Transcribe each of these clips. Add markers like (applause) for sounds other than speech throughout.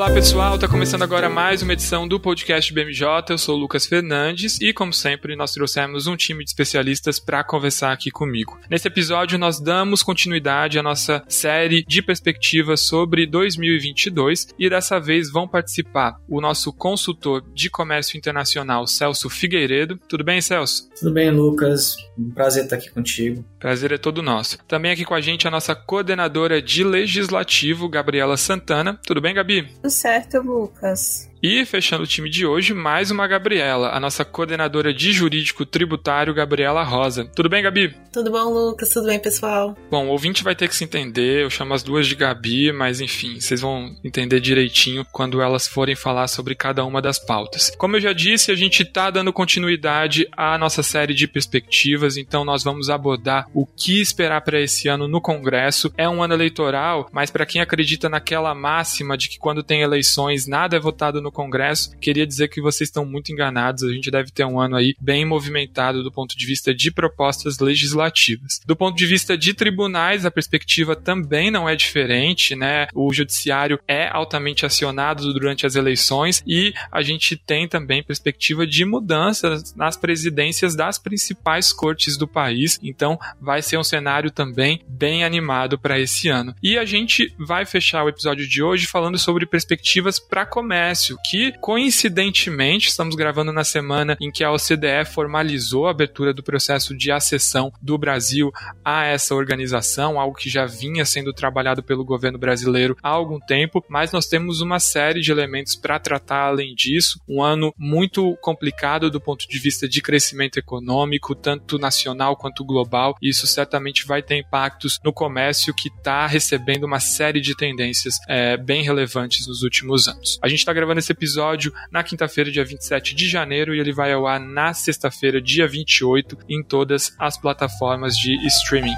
Olá pessoal, está começando agora mais uma edição do podcast BMJ. Eu sou o Lucas Fernandes e, como sempre, nós trouxemos um time de especialistas para conversar aqui comigo. Nesse episódio, nós damos continuidade à nossa série de perspectivas sobre 2022 e dessa vez vão participar o nosso consultor de comércio internacional, Celso Figueiredo. Tudo bem, Celso? Tudo bem, Lucas. Um prazer estar aqui contigo. Prazer é todo nosso. Também aqui com a gente a nossa coordenadora de legislativo, Gabriela Santana. Tudo bem, Gabi? Certo, Lucas. E fechando o time de hoje, mais uma Gabriela, a nossa coordenadora de jurídico tributário, Gabriela Rosa. Tudo bem, Gabi? Tudo bom, Lucas? Tudo bem, pessoal? Bom, o ouvinte vai ter que se entender, eu chamo as duas de Gabi, mas enfim, vocês vão entender direitinho quando elas forem falar sobre cada uma das pautas. Como eu já disse, a gente está dando continuidade à nossa série de perspectivas, então nós vamos abordar o que esperar para esse ano no Congresso. É um ano eleitoral, mas para quem acredita naquela máxima de que quando tem eleições nada é votado no no Congresso. Queria dizer que vocês estão muito enganados. A gente deve ter um ano aí bem movimentado do ponto de vista de propostas legislativas. Do ponto de vista de tribunais, a perspectiva também não é diferente, né? O judiciário é altamente acionado durante as eleições e a gente tem também perspectiva de mudanças nas presidências das principais cortes do país. Então, vai ser um cenário também bem animado para esse ano. E a gente vai fechar o episódio de hoje falando sobre perspectivas para comércio, que, coincidentemente, estamos gravando na semana em que a OCDE formalizou a abertura do processo de acessão do Brasil a essa organização, algo que já vinha sendo trabalhado pelo governo brasileiro há algum tempo, mas nós temos uma série de elementos para tratar além disso. Um ano muito complicado do ponto de vista de crescimento econômico, tanto nacional quanto global, isso certamente vai ter impactos no comércio que está recebendo uma série de tendências é, bem relevantes nos últimos anos. A gente está gravando esse esse episódio na quinta-feira, dia 27 de janeiro, e ele vai ao ar na sexta-feira, dia 28, em todas as plataformas de streaming.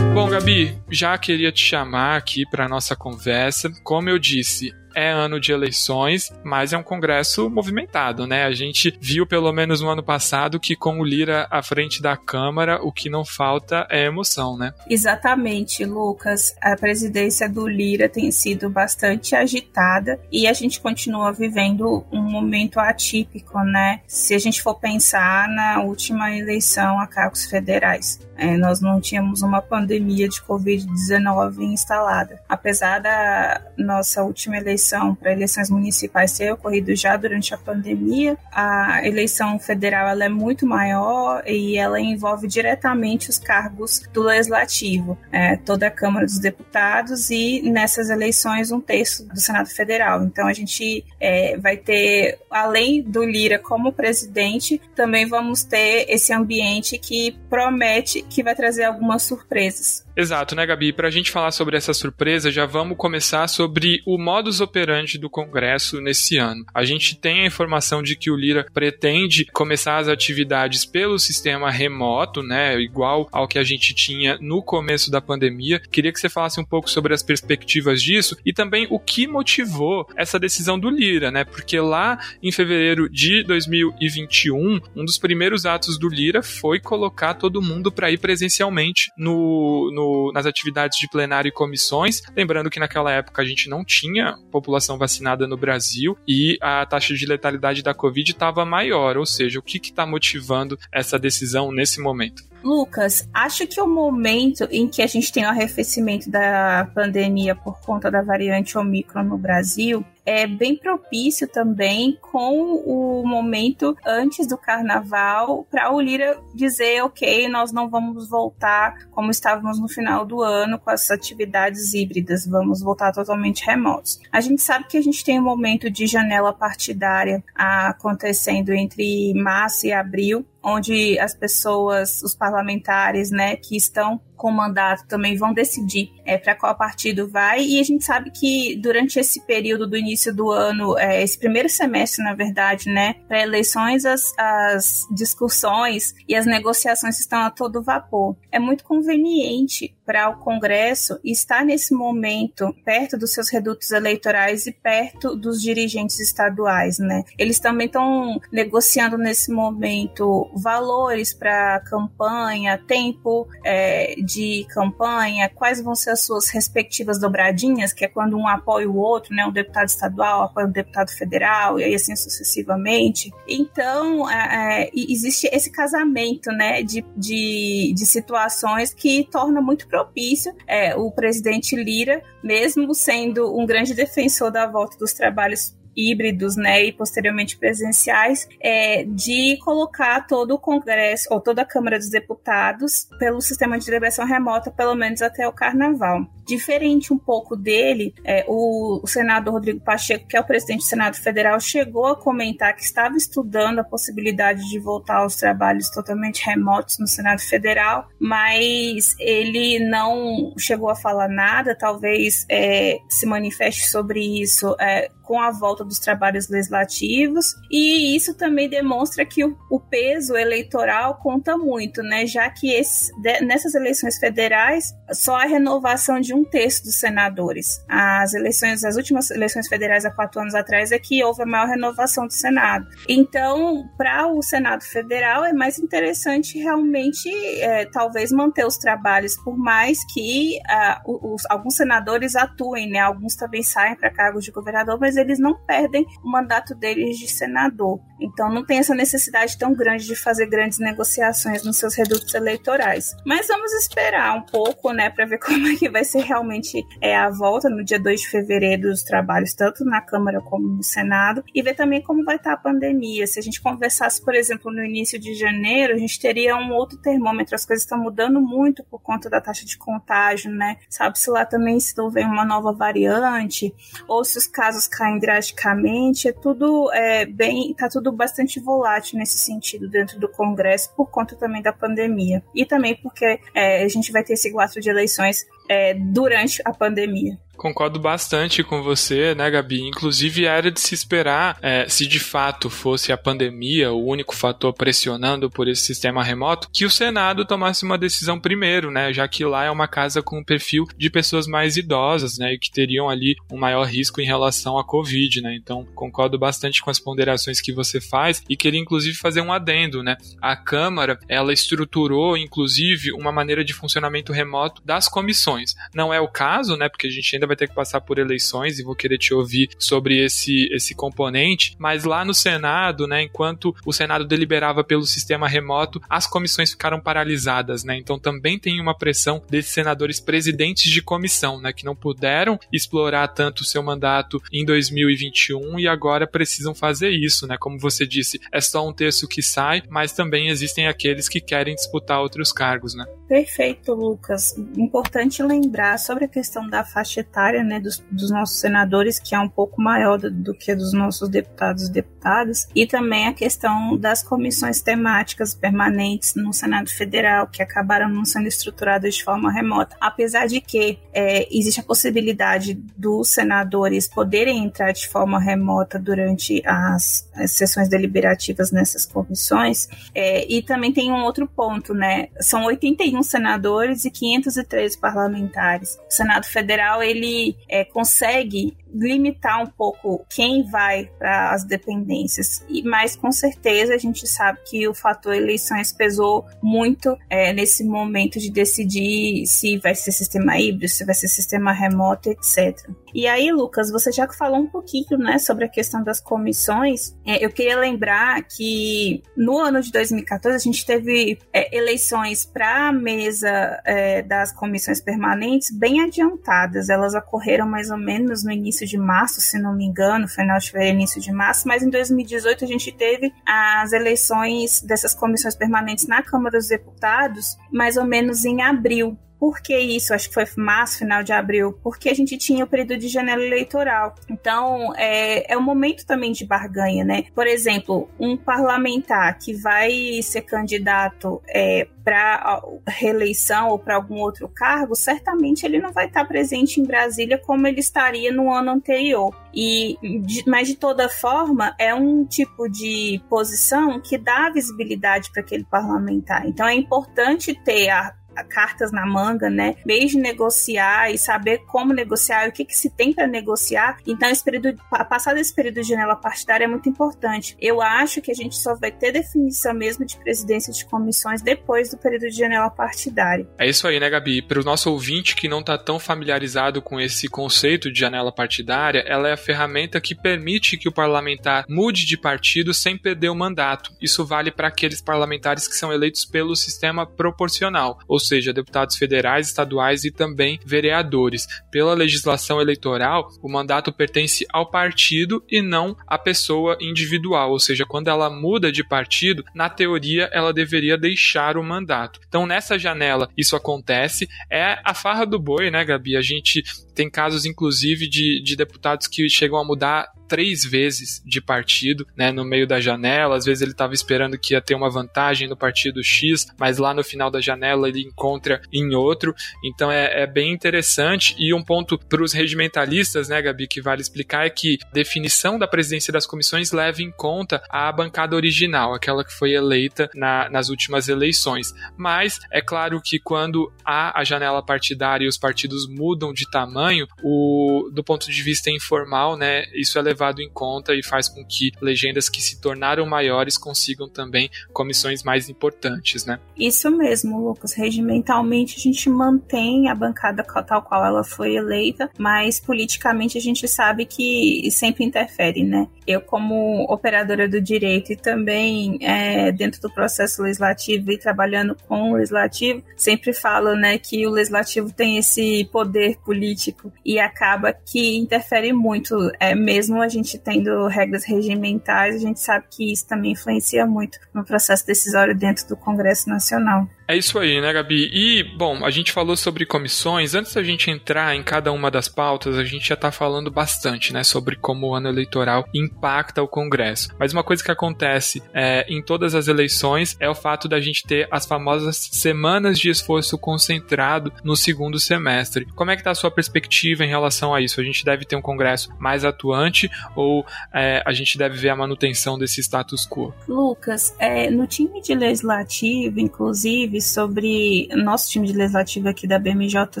Bom, Gabi, já queria te chamar aqui para nossa conversa. Como eu disse, é ano de eleições, mas é um congresso movimentado, né? A gente viu pelo menos no ano passado que com o Lira à frente da Câmara, o que não falta é emoção, né? Exatamente, Lucas. A presidência do Lira tem sido bastante agitada e a gente continua vivendo um momento atípico, né? Se a gente for pensar na última eleição a cargos federais. É, nós não tínhamos uma pandemia de Covid-19 instalada. Apesar da nossa última eleição para eleições municipais ter ocorrido já durante a pandemia, a eleição federal ela é muito maior e ela envolve diretamente os cargos do Legislativo, é, toda a Câmara dos Deputados e nessas eleições um terço do Senado Federal. Então a gente é, vai ter, além do Lira como presidente, também vamos ter esse ambiente que promete que vai trazer algumas surpresas. Exato, né, Gabi? Para a gente falar sobre essa surpresa, já vamos começar sobre o modus operandi do Congresso nesse ano. A gente tem a informação de que o Lira pretende começar as atividades pelo sistema remoto, né, igual ao que a gente tinha no começo da pandemia. Queria que você falasse um pouco sobre as perspectivas disso e também o que motivou essa decisão do Lira, né? Porque lá em fevereiro de 2021, um dos primeiros atos do Lira foi colocar todo mundo para ir presencialmente no, no, nas atividades de plenário e comissões. Lembrando que naquela época a gente não tinha população vacinada no Brasil e a taxa de letalidade da Covid estava maior, ou seja, o que está motivando essa decisão nesse momento? Lucas, acho que o momento em que a gente tem o arrefecimento da pandemia por conta da variante Omicron no Brasil é bem propício também com o momento antes do carnaval para o Lira dizer, ok, nós não vamos voltar como estávamos no final do ano com as atividades híbridas, vamos voltar totalmente remotos. A gente sabe que a gente tem um momento de janela partidária acontecendo entre março e abril, onde as pessoas, os parlamentares, né, que estão com mandato também vão decidir é, para qual partido vai. E a gente sabe que durante esse período do início do ano, é, esse primeiro semestre, na verdade, né, para eleições, as, as discussões e as negociações estão a todo vapor. É muito conveniente para o Congresso estar nesse momento perto dos seus redutos eleitorais e perto dos dirigentes estaduais, né? Eles também estão negociando nesse momento valores para campanha, tempo é, de campanha, quais vão ser as suas respectivas dobradinhas, que é quando um apoia o outro, né? Um deputado estadual apoia um deputado federal e aí assim sucessivamente. Então é, é, existe esse casamento, né? De, de, de situações que torna muito propício é, o presidente Lira, mesmo sendo um grande defensor da volta dos trabalhos híbridos, né, e posteriormente presenciais, é, de colocar todo o Congresso ou toda a Câmara dos Deputados pelo sistema de deliberação remota, pelo menos até o Carnaval. Diferente um pouco dele, é, o, o senador Rodrigo Pacheco, que é o presidente do Senado Federal, chegou a comentar que estava estudando a possibilidade de voltar aos trabalhos totalmente remotos no Senado Federal, mas ele não chegou a falar nada, talvez é, se manifeste sobre isso é, com a volta dos trabalhos legislativos, e isso também demonstra que o, o peso eleitoral conta muito, né? Já que esse, de, nessas eleições federais só a renovação de um terço dos senadores. As eleições, as últimas eleições federais há quatro anos atrás é que houve a maior renovação do Senado. Então, para o Senado Federal é mais interessante realmente, é, talvez manter os trabalhos, por mais que uh, os, alguns senadores atuem, né? Alguns também saem para cargos de governador, mas eles não perdem o mandato deles de senador. Então não tem essa necessidade tão grande de fazer grandes negociações nos seus redutos eleitorais. Mas vamos esperar um pouco, né, para ver (laughs) como é que vai ser realmente é, a volta no dia 2 de fevereiro dos trabalhos, tanto na Câmara como no Senado, e ver também como vai estar a pandemia. Se a gente conversasse, por exemplo, no início de janeiro, a gente teria um outro termômetro. As coisas estão mudando muito por conta da taxa de contágio, né? Sabe-se lá também se não vem uma nova variante, ou se os casos caem drasticamente, é tudo é, bem, tá tudo bastante volátil nesse sentido dentro do Congresso por conta também da pandemia e também porque é, a gente vai ter esse quatro de eleições é, durante a pandemia. Concordo bastante com você, né, Gabi? Inclusive, era de se esperar, é, se de fato fosse a pandemia o único fator pressionando por esse sistema remoto, que o Senado tomasse uma decisão primeiro, né? Já que lá é uma casa com um perfil de pessoas mais idosas, né? E que teriam ali um maior risco em relação à Covid, né? Então, concordo bastante com as ponderações que você faz e queria, inclusive, fazer um adendo, né? A Câmara, ela estruturou, inclusive, uma maneira de funcionamento remoto das comissões. Não é o caso, né? Porque a gente ainda vai ter que passar por eleições e vou querer te ouvir sobre esse, esse componente, mas lá no Senado, né, enquanto o Senado deliberava pelo sistema remoto, as comissões ficaram paralisadas, né? Então também tem uma pressão desses senadores presidentes de comissão, né, que não puderam explorar tanto o seu mandato em 2021 e agora precisam fazer isso, né? Como você disse, é só um terço que sai, mas também existem aqueles que querem disputar outros cargos, né? Perfeito, Lucas. Importante lembrar sobre a questão da faixa etária né, dos, dos nossos senadores, que é um pouco maior do, do, que dos nossos deputados e deputadas, e também a questão das comissões temáticas permanentes no Senado Federal, que acabaram não sendo estruturadas de forma remota. Apesar de que é, existe a possibilidade dos senadores poderem entrar de forma remota durante as, as sessões deliberativas nessas comissões, é, e também tem um outro ponto, né? São 81 senadores e 513 parlamentares. O Senado Federal ele é, consegue limitar um pouco quem vai para as dependências. E mas com certeza a gente sabe que o fator eleições pesou muito é, nesse momento de decidir se vai ser sistema híbrido, se vai ser sistema remoto, etc. E aí, Lucas, você já falou um pouquinho, né, sobre a questão das comissões. É, eu queria lembrar que no ano de 2014 a gente teve é, eleições para a mesa é, das comissões permanentes bem adiantadas. Elas ocorreram mais ou menos no início início de março, se não me engano, final de fevereiro, início de março, mas em 2018 a gente teve as eleições dessas comissões permanentes na Câmara dos Deputados, mais ou menos em abril Por que isso? Acho que foi março, final de abril. Porque a gente tinha o período de janela eleitoral. Então, é, é um momento também de barganha, né? Por exemplo, um parlamentar que vai ser candidato é, para reeleição ou para algum outro cargo, certamente ele não vai estar presente em Brasília como ele estaria no ano anterior. E, mas de toda forma, é um tipo de posição que dá visibilidade para aquele parlamentar. Então é importante ter a cartas na manga, né? Meio de negociar e saber como negociar, o que, que se tem para negociar. Então, esse período, passado esse período de janela partidária é muito importante. Eu acho que a gente só vai ter definição mesmo de presidência de comissões depois do período de janela partidária. É isso aí, né, Gabi? Para o nosso ouvinte que não está tão familiarizado com esse conceito de janela partidária, ela é a ferramenta que permite que o parlamentar mude de partido sem perder o mandato. Isso vale para aqueles parlamentares que são eleitos pelo sistema proporcional, ou seja, deputados federais, estaduais e também vereadores. Pela legislação eleitoral, o mandato pertence ao partido e não à pessoa individual, ou seja, quando ela muda de partido, na teoria ela deveria deixar o mandato. Então, nessa janela, isso acontece. É a farra do boi, né, Gabi? A gente tem casos, inclusive, de, de deputados que chegam a mudar três vezes de partido, né, no meio da janela. Às vezes ele estava esperando que ia ter uma vantagem no partido X, mas lá no final da janela ele encontra em outro. Então é, é bem interessante. E um ponto para os regimentalistas, né, Gabi, que vale explicar é que definição da presidência das comissões leva em conta a bancada original, aquela que foi eleita na, nas últimas eleições. Mas é claro que quando há a janela partidária e os partidos mudam de tamanho, o, do ponto de vista informal, né, isso é levado levado em conta e faz com que legendas que se tornaram maiores consigam também comissões mais importantes, né? Isso mesmo, Lucas. Regimentalmente a gente mantém a bancada tal qual ela foi eleita, mas politicamente a gente sabe que sempre interfere, né? Eu, como operadora do direito e também é, dentro do processo legislativo e trabalhando com o legislativo, sempre falo, né, que o legislativo tem esse poder político e acaba que interfere muito, é, mesmo a gente tendo regras regimentais, a gente sabe que isso também influencia muito no processo decisório dentro do Congresso Nacional. É isso aí, né, Gabi? E, bom, a gente falou sobre comissões. Antes da gente entrar em cada uma das pautas, a gente já está falando bastante, né, sobre como o ano eleitoral impacta o Congresso. Mas uma coisa que acontece é, em todas as eleições é o fato da gente ter as famosas semanas de esforço concentrado no segundo semestre. Como é que está a sua perspectiva em relação a isso? A gente deve ter um Congresso mais atuante ou é, a gente deve ver a manutenção desse status quo? Lucas, é, no time de legislativo, inclusive, sobre nosso time de legislativo aqui da BMJ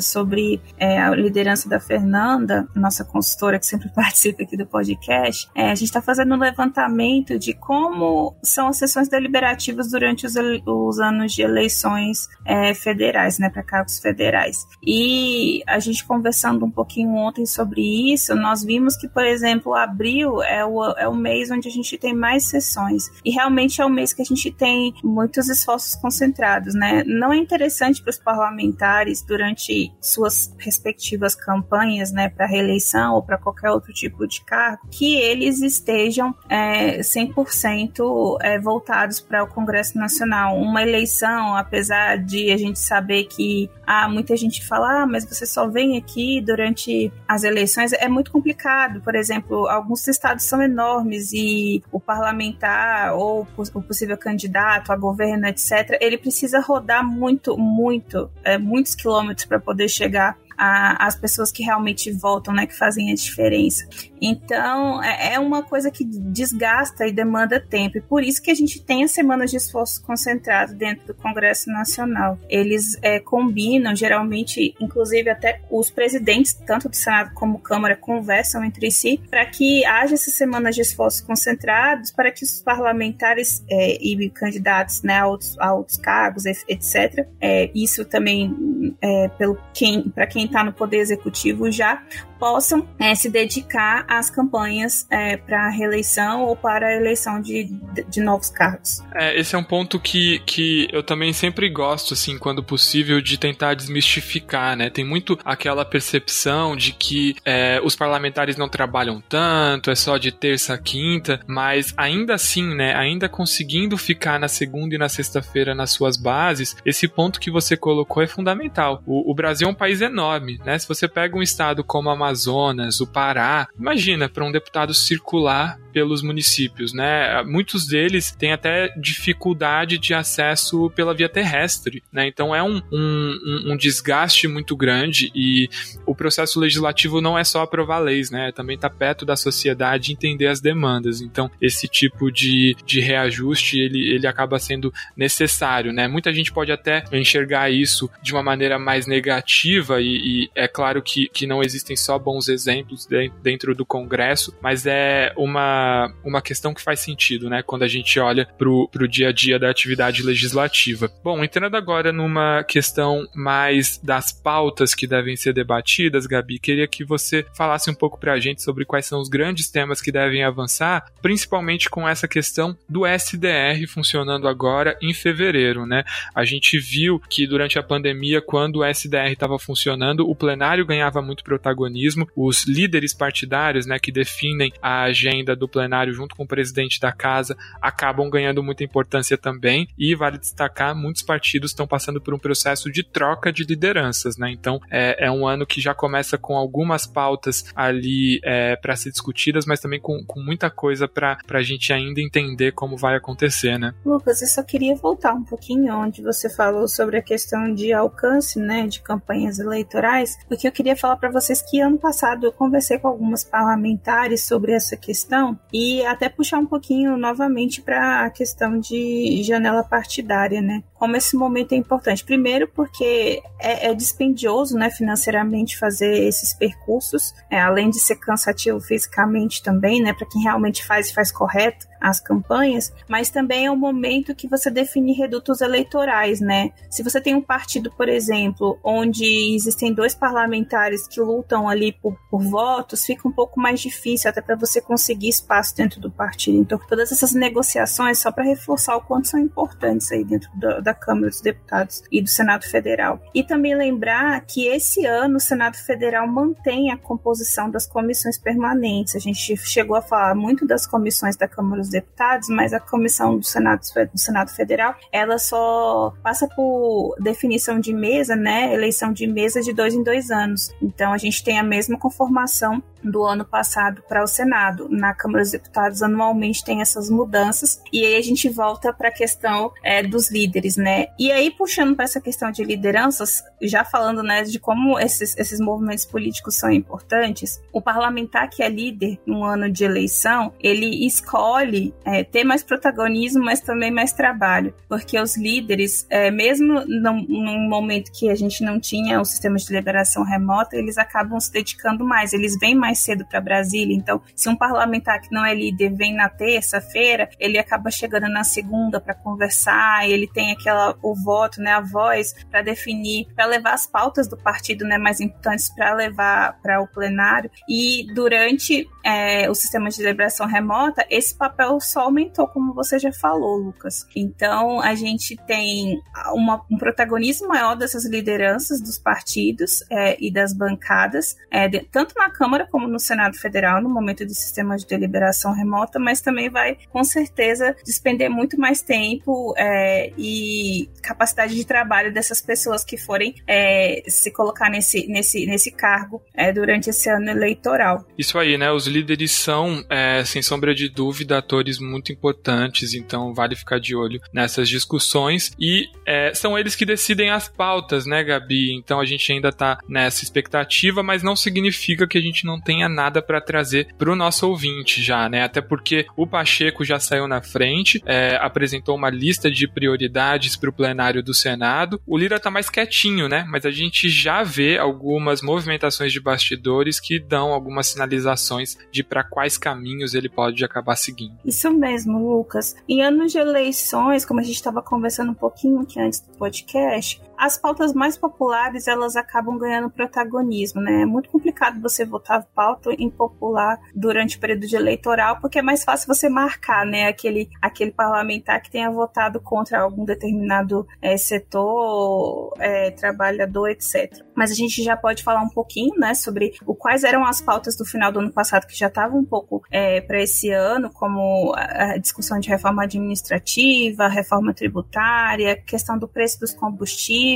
sobre é, a liderança da Fernanda, nossa consultora que sempre (laughs) participa aqui do podcast. É, a gente está fazendo um levantamento de como são as sessões deliberativas durante os, os anos de eleições é, federais, né, para cargos federais. E a gente conversando um pouquinho ontem sobre isso, nós vimos que, por exemplo, abril é o, é o mês onde a gente tem mais sessões. E realmente é o mês que a gente tem muitos esforços concentrados, né? Não é interessante para os parlamentares durante suas respectivas campanhas, né, para reeleição ou para qualquer outro tipo de cargo, que eles estejam é, 100% é, voltados para o Congresso Nacional. Uma eleição, apesar de a gente saber que há muita gente fala, ah, mas você só vem aqui durante as eleições, é muito complicado. Por exemplo, alguns estados são enormes e o parlamentar ou o possível candidato a governo, etc., ele precisa rodar muito, muito, é, muitos quilômetros para poder chegar às pessoas que realmente votam, né, que fazem a diferença. Então, é, é uma coisa que desgasta e demanda tempo. E por isso que a gente tem as semanas de esforço concentrado dentro do Congresso Nacional. Eles é, combinam, geralmente, inclusive até os presidentes, tanto do Senado como Câmara, conversam entre si para que haja essas semanas de esforço concentrados, para que os parlamentares é, e candidatos né, a, outros, a outros cargos, etc., é, isso também, é, pelo quem, para quem está no Poder Executivo já, possam é, se dedicar às campanhas é, para a reeleição ou para a eleição de, de novos cargos. É, esse é um ponto que, que eu também sempre gosto, assim, quando possível, de tentar desmistificar, né? Tem muito aquela percepção de que é, os parlamentares não trabalham tanto, é só de terça a quinta, mas ainda assim, né? Ainda conseguindo ficar na segunda e na sexta-feira nas suas bases, esse ponto que você colocou é fundamental. O, o Brasil é um país enorme, né? Se você pega um estado como Amazonas, o Pará, imagina para um deputado circular pelos municípios, né? Muitos deles têm até dificuldade de acesso pela via terrestre, né? Então é um, um, um desgaste muito grande e o processo legislativo não é só aprovar leis, né? Também está perto da sociedade entender as demandas. Então esse tipo de, de reajuste ele, ele acaba sendo necessário, né? Muita gente pode até enxergar isso de uma maneira mais negativa e, e é claro que, que não existem só bons exemplos dentro do Congresso, mas é uma uma, questão que faz sentido, né, quando a gente olha pro, pro dia a dia da atividade legislativa. Bom, entrando agora numa questão mais das pautas que devem ser debatidas, Gabi, queria que você falasse um pouco pra gente sobre quais são os grandes temas que devem avançar, principalmente com essa questão do SDR funcionando agora em fevereiro, né? A gente viu que durante a pandemia, quando o SDR estava funcionando, o plenário ganhava muito protagonismo, os líderes partidários, né, que definem a agenda do plenário junto com o presidente da casa acabam ganhando muita importância também e vale destacar muitos partidos estão passando por um processo de troca de lideranças, né? Então é, é um ano que já começa com algumas pautas ali é, para ser discutidas, mas também com, com muita coisa para a gente ainda entender como vai acontecer, né? Lucas, eu só queria voltar um pouquinho onde você falou sobre a questão de alcance, né, de campanhas eleitorais, porque eu queria falar para vocês que ano passado eu conversei com algumas parlamentares sobre essa questão e até puxar um pouquinho novamente para a questão de janela partidária, né? Como esse momento é importante. Primeiro, porque é, é dispendioso, né, financeiramente fazer esses percursos, é, além de ser cansativo fisicamente também, né, para quem realmente faz e faz correto as campanhas, mas também é um momento que você define redutos eleitorais, né? Se você tem um partido, por exemplo, onde existem dois parlamentares que lutam ali por, por votos, fica um pouco mais difícil até para você conseguir espaço dentro do partido. Então, todas essas negociações, só para reforçar o quanto são importantes aí dentro da, da Câmara dos Deputados e do Senado Federal. E também lembrar que esse ano o Senado Federal mantém a composição das comissões permanentes. A gente chegou a falar muito das comissões da Câmara dos Deputados, mas a comissão do Senado, do Senado Federal, ela só passa por definição de mesa, né, eleição de mesa de dois em dois anos. Então a gente tem a mesma conformação do ano passado para o Senado. Na Câmara dos Deputados, anualmente tem essas mudanças. E aí a gente volta para a questão é, dos líderes, né? E aí, puxando para essa questão de lideranças, já falando né, de como esses, esses movimentos políticos são importantes, o parlamentar que é líder no ano de eleição, ele escolhe é, ter mais protagonismo, mas também mais trabalho. Porque os líderes, é, mesmo num, num momento que a gente não tinha o sistema de deliberação remota, eles acabam se dedicando mais, eles vêm mais mais cedo para Brasília. Então, se um parlamentar que não é líder vem na terça-feira, ele acaba chegando na segunda para conversar, ele tem aquela o voto, né, a voz para definir, para levar as pautas do partido, né, mais importantes para levar para o plenário. E durante é, o sistema de deliberação remota, esse papel só aumentou, como você já falou, Lucas. Então, a gente tem uma, um protagonismo maior dessas lideranças dos partidos é, e das bancadas, é, de, tanto na Câmara como no Senado Federal, no momento do sistema de deliberação remota, mas também vai, com certeza, despender muito mais tempo é, e capacidade de trabalho dessas pessoas que forem é, se colocar nesse, nesse, nesse cargo é, durante esse ano eleitoral. Isso aí, né? Os líderes são, é, sem sombra de dúvida, atores muito importantes, então vale ficar de olho nessas discussões e é, são eles que decidem as pautas, né, Gabi? Então a gente ainda está nessa expectativa, mas não significa que a gente não tenha nada para trazer para o nosso ouvinte já, né? Até porque o Pacheco já saiu na frente, é, apresentou uma lista de prioridades para o plenário do Senado. O Lira tá mais quietinho, né? Mas a gente já vê algumas movimentações de bastidores que dão algumas sinalizações de para quais caminhos ele pode acabar seguindo. Isso mesmo, Lucas. Em anos de eleições, como a gente estava conversando um pouquinho aqui antes do podcast, as pautas mais populares elas acabam ganhando protagonismo, né? É muito complicado você votar pauta impopular durante o período de eleitoral, porque é mais fácil você marcar, né? Aquele, aquele parlamentar que tenha votado contra algum determinado é, setor, é, trabalhador, etc. Mas a gente já pode falar um pouquinho, né, sobre o, quais eram as pautas do final do ano passado que já estavam um pouco é, para esse ano, como a discussão de reforma administrativa, reforma tributária, questão do preço dos combustíveis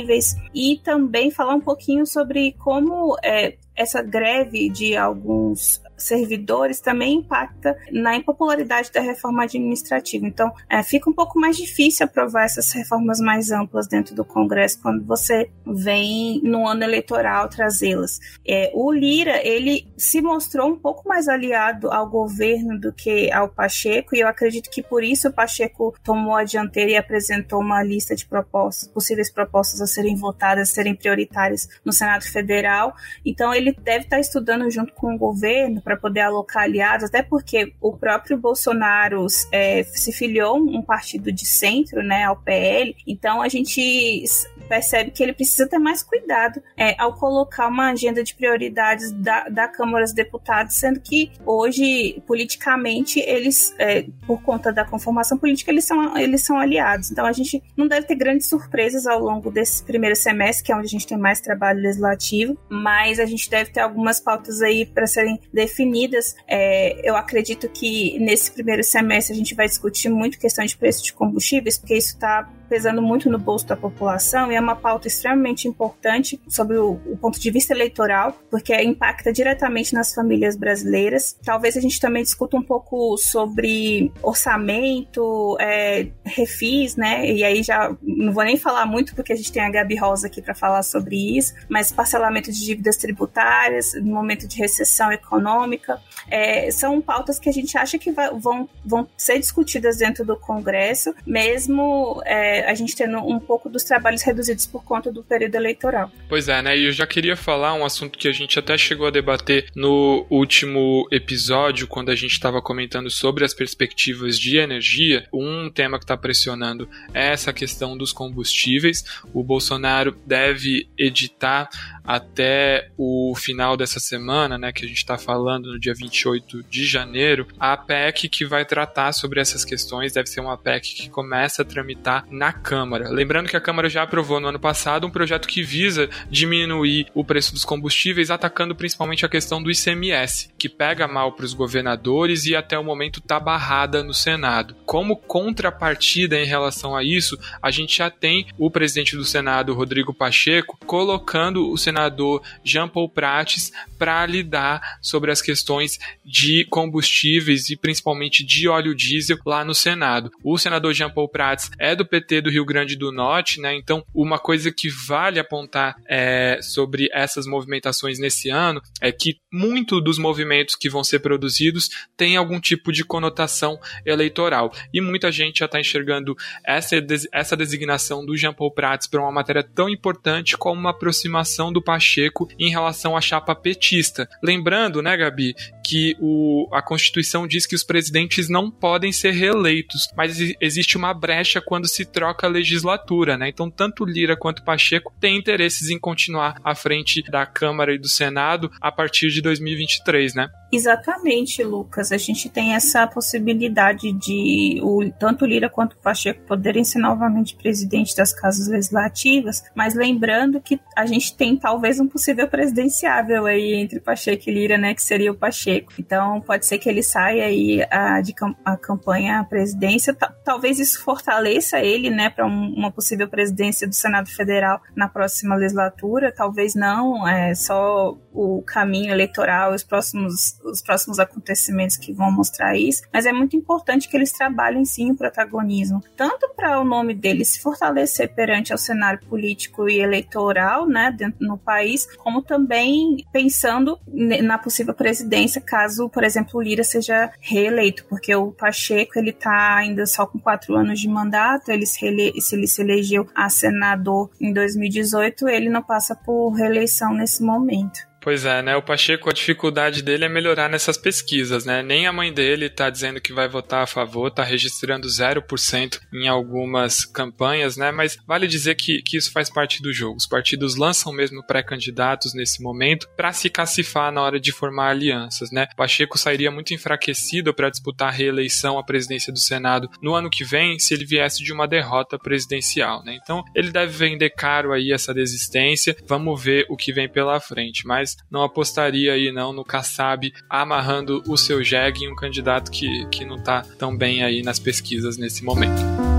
e também falar um pouquinho sobre como é, essa greve de alguns servidores também impacta na impopularidade da reforma administrativa. Então, é, fica um pouco mais difícil aprovar essas reformas mais amplas dentro do Congresso quando você vem no ano eleitoral trazê-las. É, o Lira, ele se mostrou um pouco mais aliado ao governo do que ao Pacheco, e eu acredito que por isso o Pacheco tomou a dianteira e apresentou uma lista de propostas, possíveis propostas a serem votadas, a serem prioritárias no Senado Federal. Então, ele deve estar estudando junto com o governo para poder alocar aliados, até porque o próprio Bolsonaro é, se filiou um partido de centro, né, ao PL, então a gente percebe que ele precisa ter mais cuidado é, ao colocar uma agenda de prioridades da, da Câmara dos Deputados, sendo que hoje, politicamente, eles, é, por conta da conformação política, eles são, eles são aliados. Então a gente não deve ter grandes surpresas ao longo desse primeiro semestre, que é onde a gente tem mais trabalho legislativo, mas a gente deve ter algumas pautas aí para serem definidas. É, eu acredito que nesse primeiro semestre a gente vai discutir muito questão de preço de combustíveis, porque isso está pesando muito no bolso da população e é uma pauta extremamente importante sobre o, o, ponto de vista eleitoral, porque impacta diretamente nas famílias brasileiras. Talvez a gente também discuta um pouco sobre orçamento, é, refis, né? E aí já não vou nem falar muito porque a gente tem a Gabi Rosa aqui para falar sobre isso, mas parcelamento de dívidas tributárias no momento de recessão econômica é, são pautas que a gente acha que vai, vão, vão ser discutidas dentro do Congresso, mesmo é, a gente tendo um pouco dos trabalhos reduzidos por conta do período eleitoral. Pois é, né? E eu já queria falar um assunto que a gente até chegou a debater no último episódio, quando a gente estava comentando sobre as perspectivas de energia. Um tema que está pressionando é essa questão dos combustíveis. O Bolsonaro deve editar até o final dessa semana, né, que a gente está falando no dia 28 de janeiro, a PEC que vai tratar sobre essas questões deve ser uma PEC que começa a tramitar na Câmara. Lembrando que a Câmara já aprovou no ano passado um projeto que visa diminuir o preço dos combustíveis, atacando principalmente a questão do ICMS, que pega mal para os governadores e até o momento está barrada no Senado. Como contrapartida em relação a isso, a gente já tem o presidente do Senado, Rodrigo Pacheco, colocando o Senado senador Jean Paul Prates para lidar sobre as questões de combustíveis e principalmente de óleo diesel lá no Senado. O senador Jean Paul Prates é do PT do Rio Grande do Norte, né? Então, uma coisa que vale apontar é, sobre essas movimentações nesse ano é que muito dos movimentos que vão ser produzidos tem algum tipo de conotação eleitoral. E muita gente já está enxergando essa, essa designação do Jean Paul Prates para uma matéria tão importante como uma aproximação do Pacheco em relação à chapa petista. Lembrando, né, Gabi, que o, a Constituição diz que os presidentes não podem ser reeleitos, mas existe uma brecha quando se troca a legislatura, né? Então, tanto Lira quanto Pacheco têm interesses em continuar à frente da Câmara e do Senado a partir de 2023, né? Exatamente, Lucas. A gente tem essa possibilidade de o, tanto Lira quanto Pacheco poderem ser novamente presidente das casas legislativas, mas lembrando que a gente tem talvez um possível presidenciável aí entre Pacheco e Lira, né? Que seria o Pacheco. Então, pode ser que ele saia aí a, de a campanha à presidência. talvez isso fortaleça ele, né, para um, uma possível presidência do Senado Federal na próxima legislatura. Talvez não, é só o caminho eleitoral, os próximos, os próximos acontecimentos que vão mostrar isso. Mas é muito importante que eles trabalhem sim o protagonismo, tanto para o nome deles se fortalecer perante o cenário político e eleitoral, né, dentro no país, como também pensando na possível presidência caso, por exemplo, o Lira seja reeleito, porque o Pacheco ele está ainda só com quatro anos de mandato, ele se, ele, se ele se elegeu a senador em 2018, ele não passa por reeleição nesse momento. Pois é, né? O Pacheco, a dificuldade dele é melhorar nessas pesquisas, né? Nem a mãe dele tá dizendo que vai votar a favor, tá registrando 0% em algumas campanhas, né? Mas vale dizer que, que isso faz parte do jogo. Os partidos lançam mesmo pré-candidatos nesse momento para se cacifar na hora de formar alianças, né? O Pacheco sairia muito enfraquecido para disputar a reeleição à presidência do Senado no ano que vem se ele viesse de uma derrota presidencial, né? Então, ele deve vender caro aí essa desistência. Vamos ver o que vem pela frente, mas não apostaria aí não no Kassab amarrando o seu jegue em um candidato que, que não está tão bem aí nas pesquisas nesse momento.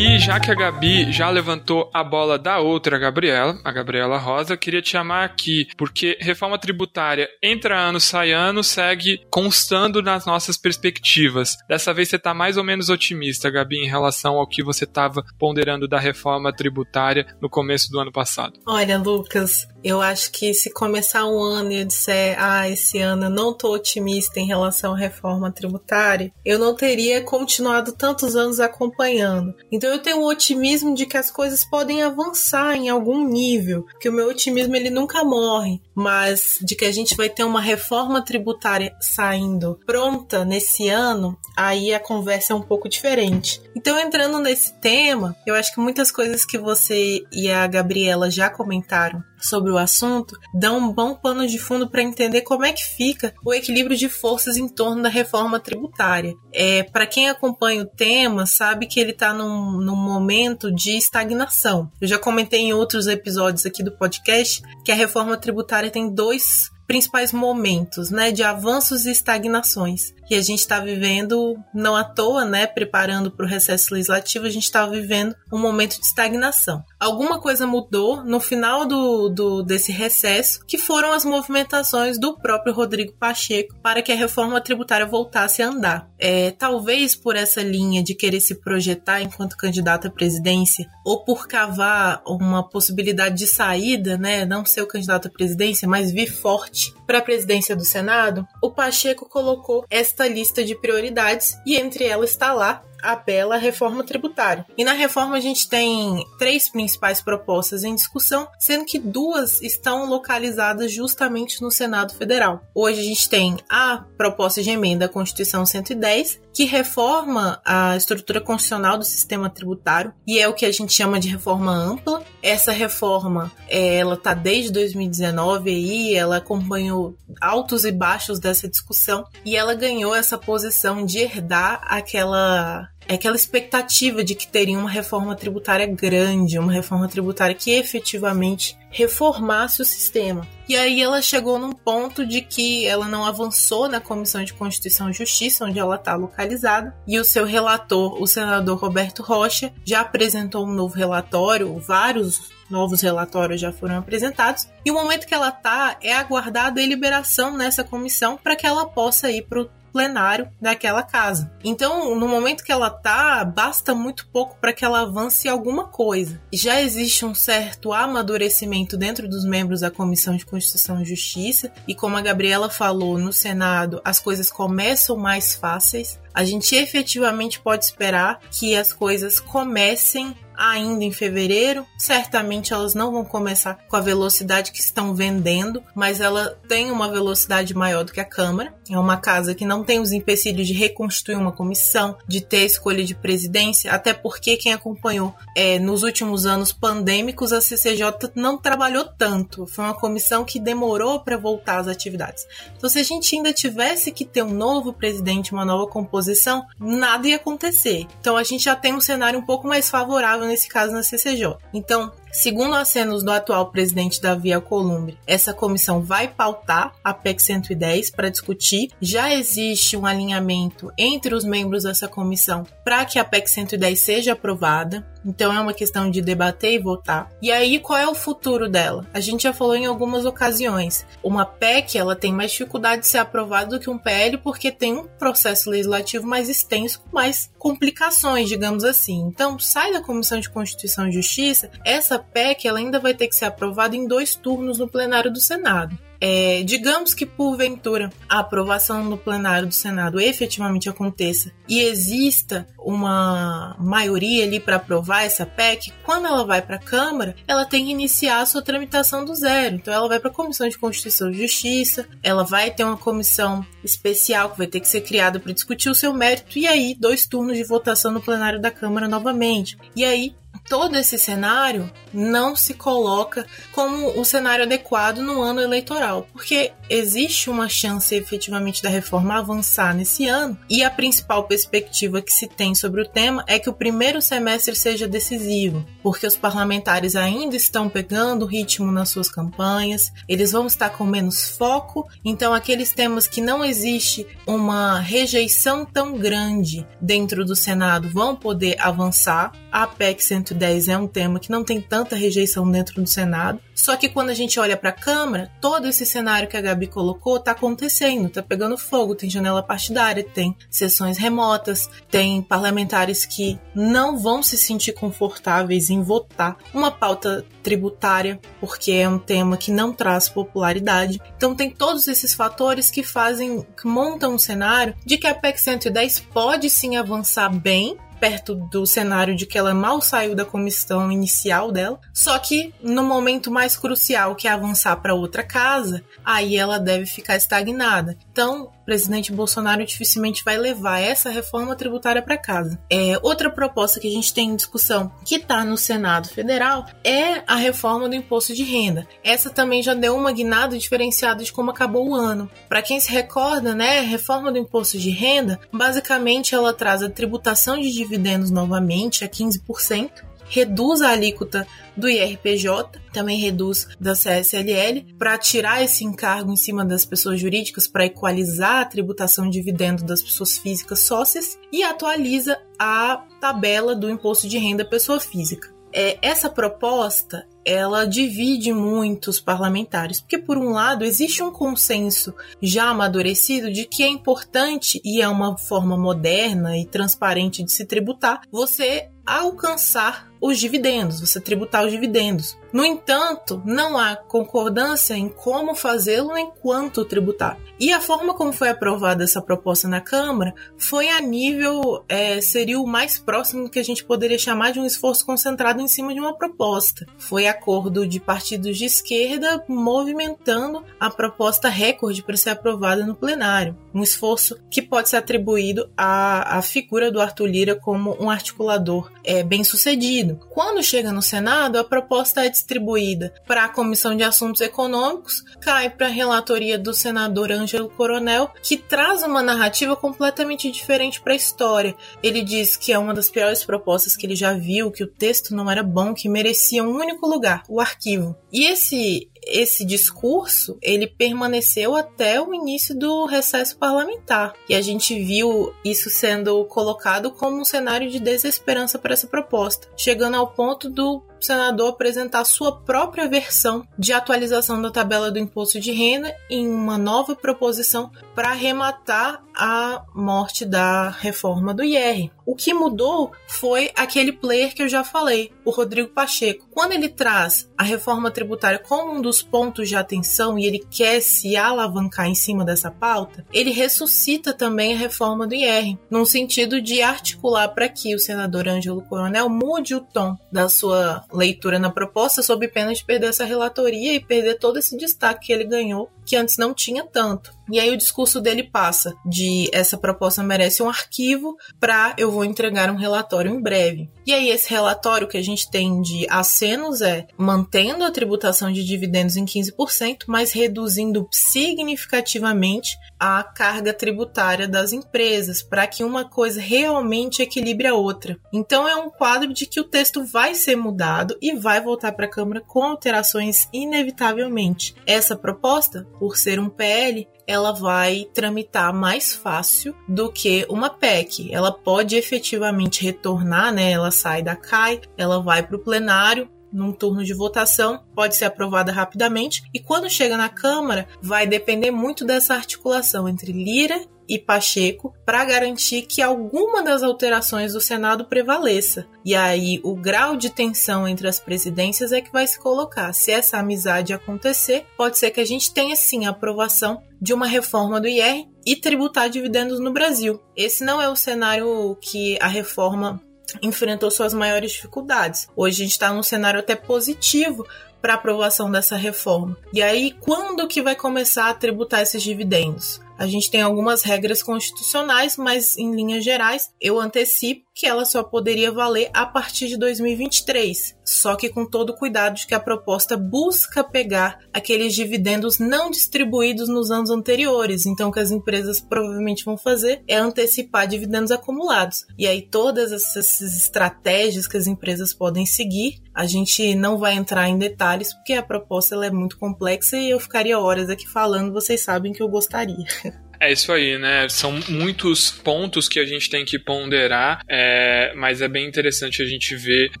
E já que a Gabi já levantou a bola da outra Gabriela, a Gabriela Rosa, queria te chamar aqui, porque reforma tributária entra ano, sai ano, segue constando nas nossas perspectivas. Dessa vez você está mais ou menos otimista, Gabi, em relação ao que você estava ponderando da reforma tributária no começo do ano passado. Olha, Lucas, eu acho que se começar um ano e eu disser, ah, esse ano eu não tô otimista em relação à reforma tributária, eu não teria continuado tantos anos acompanhando. Então eu tenho o otimismo de que as coisas podem avançar em algum nível, que o meu otimismo ele nunca morre, mas de que a gente vai ter uma reforma tributária saindo pronta nesse ano, aí a conversa é um pouco diferente. Então entrando nesse tema, eu acho que muitas coisas que você e a Gabriela já comentaram sobre o assunto dão um bom pano de fundo para entender como é que fica o equilíbrio de forças em torno da reforma tributária. É, para quem acompanha o tema, sabe que ele está num, num momento de estagnação. Eu já comentei em outros episódios aqui do podcast que a reforma tributária tem dois principais momentos, né, de avanços e estagnações que a gente está vivendo, não à toa, né, preparando para o recesso legislativo, a gente está vivendo um momento de estagnação. Alguma coisa mudou no final do, do, desse recesso, que foram as movimentações do próprio Rodrigo Pacheco para que a reforma tributária voltasse a andar. É, talvez por essa linha de querer se projetar enquanto candidato à presidência, ou por cavar uma possibilidade de saída, né, não ser o candidato à presidência, mas vir forte para a presidência do Senado, o Pacheco colocou esta lista de prioridades e entre elas está lá a bela reforma tributária. E na reforma a gente tem três principais propostas em discussão, sendo que duas estão localizadas justamente no Senado Federal. Hoje a gente tem a proposta de emenda à Constituição 110, que reforma a estrutura constitucional do sistema tributário e é o que a gente chama de reforma ampla. Essa reforma, é, ela tá desde 2019 aí, ela acompanhou altos e baixos dessa discussão e ela ganhou essa posição de herdar aquela é aquela expectativa de que teria uma reforma tributária grande, uma reforma tributária que efetivamente reformasse o sistema. E aí ela chegou num ponto de que ela não avançou na Comissão de Constituição e Justiça, onde ela está localizada, e o seu relator, o senador Roberto Rocha, já apresentou um novo relatório, vários novos relatórios já foram apresentados, e o momento que ela está é aguardar a deliberação nessa comissão para que ela possa ir para o plenário daquela casa. Então, no momento que ela tá, basta muito pouco para que ela avance alguma coisa. Já existe um certo amadurecimento dentro dos membros da Comissão de Constituição e Justiça, e como a Gabriela falou, no Senado as coisas começam mais fáceis. A gente efetivamente pode esperar que as coisas comecem ainda em fevereiro. Certamente elas não vão começar com a velocidade que estão vendendo, mas ela tem uma velocidade maior do que a Câmara. É uma casa que não tem os empecilhos de reconstituir uma comissão, de ter escolha de presidência, até porque quem acompanhou é, nos últimos anos pandêmicos, a CCJ não trabalhou tanto. Foi uma comissão que demorou para voltar às atividades. Então, se a gente ainda tivesse que ter um novo presidente, uma nova composição, nada ia acontecer. Então, a gente já tem um cenário um pouco mais favorável nesse caso na CCJ. Então, Segundo acenos do atual presidente Davi Alcolumbre, essa comissão vai pautar a PEC 110 para discutir. Já existe um alinhamento entre os membros dessa comissão para que a PEC 110 seja aprovada. Então é uma questão de debater e votar. E aí qual é o futuro dela? A gente já falou em algumas ocasiões. Uma PEC ela tem mais dificuldade de ser aprovada do que um PL porque tem um processo legislativo mais extenso, mais complicações, digamos assim. Então sai da Comissão de Constituição e Justiça essa PEC ela ainda vai ter que ser aprovada em dois turnos no plenário do Senado. É, digamos que porventura a aprovação no plenário do Senado efetivamente aconteça e exista uma maioria ali para aprovar essa PEC, quando ela vai para a Câmara, ela tem que iniciar a sua tramitação do zero. Então ela vai para a Comissão de Constituição e Justiça, ela vai ter uma comissão especial que vai ter que ser criada para discutir o seu mérito e aí dois turnos de votação no plenário da Câmara novamente. E aí todo esse cenário não se coloca como o cenário adequado no ano eleitoral, porque existe uma chance efetivamente da reforma avançar nesse ano e a principal perspectiva que se tem sobre o tema é que o primeiro semestre seja decisivo, porque os parlamentares ainda estão pegando ritmo nas suas campanhas, eles vão estar com menos foco, então aqueles temas que não existe uma rejeição tão grande dentro do Senado vão poder avançar. A PEC 110 é um tema que não tem tanta rejeição dentro do Senado, só que quando a gente olha para a Câmara, todo esse cenário que a Gabi colocou está acontecendo, está pegando fogo, tem janela partidária, tem sessões remotas, tem parlamentares que não vão se sentir confortáveis em votar. Uma pauta tributária, porque é um tema que não traz popularidade. Então tem todos esses fatores que fazem, que montam um cenário de que a PEC 110 pode sim avançar bem, perto do cenário de que ela mal saiu da comissão inicial dela. Só que no momento mais crucial, que é avançar para outra casa, aí ela deve ficar estagnada. Então, presidente Bolsonaro dificilmente vai levar essa reforma tributária para casa. É, outra proposta que a gente tem em discussão, que está no Senado Federal, é a reforma do imposto de renda. Essa também já deu uma guinada diferenciada de como acabou o ano. Para quem se recorda, né, a reforma do imposto de renda, basicamente ela traz a tributação de dividendos novamente a 15%, reduz a alíquota do IRPJ, também reduz da CSLL, para tirar esse encargo em cima das pessoas jurídicas, para equalizar a tributação de dividendo das pessoas físicas sócias e atualiza a tabela do imposto de renda pessoa física. É, essa proposta ela divide muitos parlamentares, porque por um lado existe um consenso já amadurecido de que é importante e é uma forma moderna e transparente de se tributar você alcançar os dividendos, você tributar os dividendos. No entanto, não há concordância em como fazê-lo nem quanto tributar. E a forma como foi aprovada essa proposta na Câmara foi a nível, é, seria o mais próximo que a gente poderia chamar de um esforço concentrado em cima de uma proposta. Foi acordo de partidos de esquerda movimentando a proposta recorde para ser aprovada no plenário. Um esforço que pode ser atribuído à, à figura do Arthur Lira como um articulador é, bem sucedido. Quando chega no Senado, a proposta é distribuída para a Comissão de Assuntos Econômicos, cai para a relatoria do senador Ângelo Coronel, que traz uma narrativa completamente diferente para a história. Ele diz que é uma das piores propostas que ele já viu, que o texto não era bom, que merecia um único lugar, o arquivo. E esse esse discurso ele permaneceu até o início do recesso parlamentar e a gente viu isso sendo colocado como um cenário de desesperança para essa proposta, chegando ao ponto do senador apresentar sua própria versão de atualização da tabela do imposto de renda em uma nova proposição para arrematar a morte da reforma do IR. O que mudou foi aquele player que eu já falei, o Rodrigo Pacheco. Quando ele traz a reforma tributária como um dos pontos de atenção e ele quer se alavancar em cima dessa pauta, ele ressuscita também a reforma do IR, num sentido de articular para que o senador Ângelo Coronel mude o tom da sua leitura na proposta sob pena de perder essa relatoria e perder todo esse destaque que ele ganhou, que antes não tinha tanto. E aí o discurso dele passa de essa proposta merece um arquivo para eu vou entregar um relatório em breve. E aí esse relatório que a gente tem de acenos é mantendo a tributação de dividendos em 15%, mas reduzindo significativamente a carga tributária das empresas, para que uma coisa realmente equilibre a outra. Então é um quadro de que o texto vai ser mudado e vai voltar para a Câmara com alterações inevitavelmente. Essa proposta, por ser um PL, ela vai tramitar mais fácil do que uma PEC. Ela pode efetivamente retornar, né? Ela sai da CAI, ela vai para o plenário num turno de votação, pode ser aprovada rapidamente, e quando chega na Câmara, vai depender muito dessa articulação entre Lira e Pacheco para garantir que alguma das alterações do Senado prevaleça. E aí o grau de tensão entre as presidências é que vai se colocar. Se essa amizade acontecer, pode ser que a gente tenha sim a aprovação de uma reforma do IR e tributar dividendos no Brasil. Esse não é o cenário que a reforma enfrentou suas maiores dificuldades. Hoje a gente está num cenário até positivo para aprovação dessa reforma. E aí, quando que vai começar a tributar esses dividendos? A gente tem algumas regras constitucionais, mas em linhas gerais, eu antecipo que ela só poderia valer a partir de 2023. Só que com todo o cuidado de que a proposta busca pegar aqueles dividendos não distribuídos nos anos anteriores. Então, o que as empresas provavelmente vão fazer é antecipar dividendos acumulados. E aí, todas essas estratégias que as empresas podem seguir, a gente não vai entrar em detalhes, porque a proposta é muito complexa e eu ficaria horas aqui falando, vocês sabem que eu gostaria. (laughs) É isso aí, né? São muitos pontos que a gente tem que ponderar, é, mas é bem interessante a gente ver um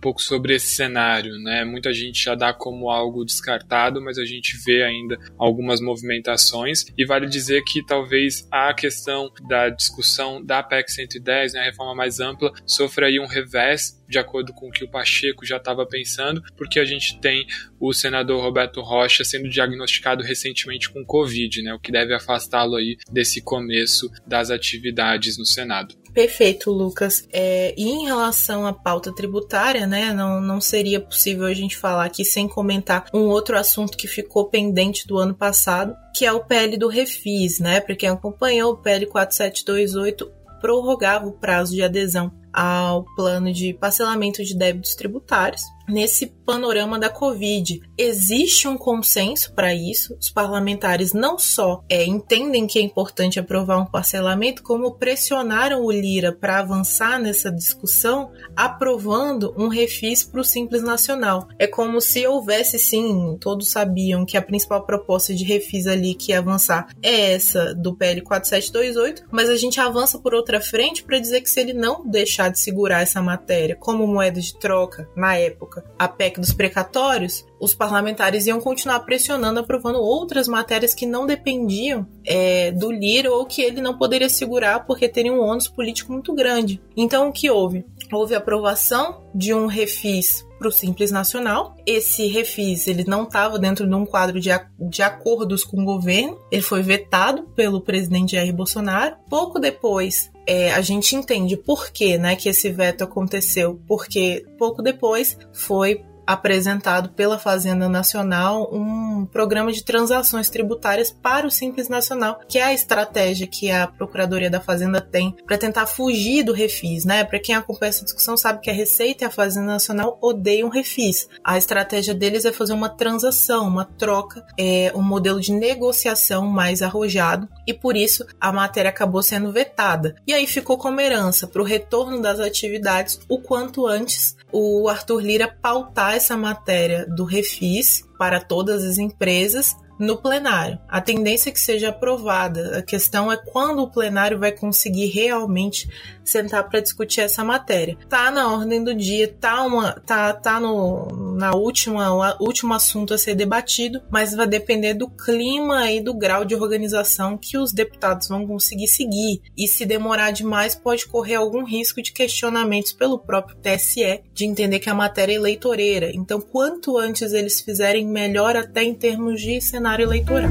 pouco sobre esse cenário, né? Muita gente já dá como algo descartado, mas a gente vê ainda algumas movimentações e vale dizer que talvez a questão da discussão da PEC 110, né, a reforma mais ampla, sofra aí um revés de acordo com o que o Pacheco já estava pensando, porque a gente tem o senador Roberto Rocha sendo diagnosticado recentemente com Covid, né, o que deve afastá-lo aí desse começo das atividades no Senado. Perfeito, Lucas. É, e em relação à pauta tributária, né, não, não seria possível a gente falar aqui sem comentar um outro assunto que ficou pendente do ano passado, que é o PL do Refis, né? Para quem acompanhou, o PL 4728 prorrogava o prazo de adesão ao plano de parcelamento de débitos tributários nesse panorama da Covid. Existe um consenso para isso. Os parlamentares não só é, entendem que é importante aprovar um parcelamento, como pressionaram o Lira para avançar nessa discussão, aprovando um refis para o Simples Nacional. É como se houvesse sim, todos sabiam que a principal proposta de refis ali que ia avançar é essa do PL 4728, mas a gente avança por outra frente para dizer que se ele não deixar de segurar essa matéria como moeda de troca na época, época, a PEC dos precatórios, os parlamentares iam continuar pressionando, aprovando outras matérias que não dependiam é, do Lira ou que ele não poderia segurar porque teria um ônus político muito grande. Então, o que houve? Houve aprovação de um refis para o Simples Nacional. Esse refis ele não estava dentro de um quadro de, de acordos com o governo, ele foi vetado pelo presidente Jair Bolsonaro. Pouco depois, é, a gente entende por que, né, que esse veto aconteceu, porque pouco depois foi apresentado pela Fazenda Nacional um programa de transações tributárias para o Simples Nacional, que é a estratégia que a Procuradoria da Fazenda tem para tentar fugir do refis, né? Para quem acompanha essa discussão sabe que a Receita e a Fazenda Nacional odeiam refis. A estratégia deles é fazer uma transação, uma troca, é, um modelo de negociação mais arrojado e por isso a matéria acabou sendo vetada. E aí ficou como herança para o retorno das atividades o quanto antes o Arthur Lira pautar essa matéria do refis para todas as empresas no plenário. A tendência é que seja aprovada. A questão é quando o plenário vai conseguir realmente sentar para discutir essa matéria. Tá na ordem do dia, tá uma tá tá no na última último assunto a ser debatido, mas vai depender do clima e do grau de organização que os deputados vão conseguir seguir. E se demorar demais, pode correr algum risco de questionamentos pelo próprio TSE de entender que a matéria é eleitoreira. Então, quanto antes eles fizerem melhor até em termos de cenário eleitoral.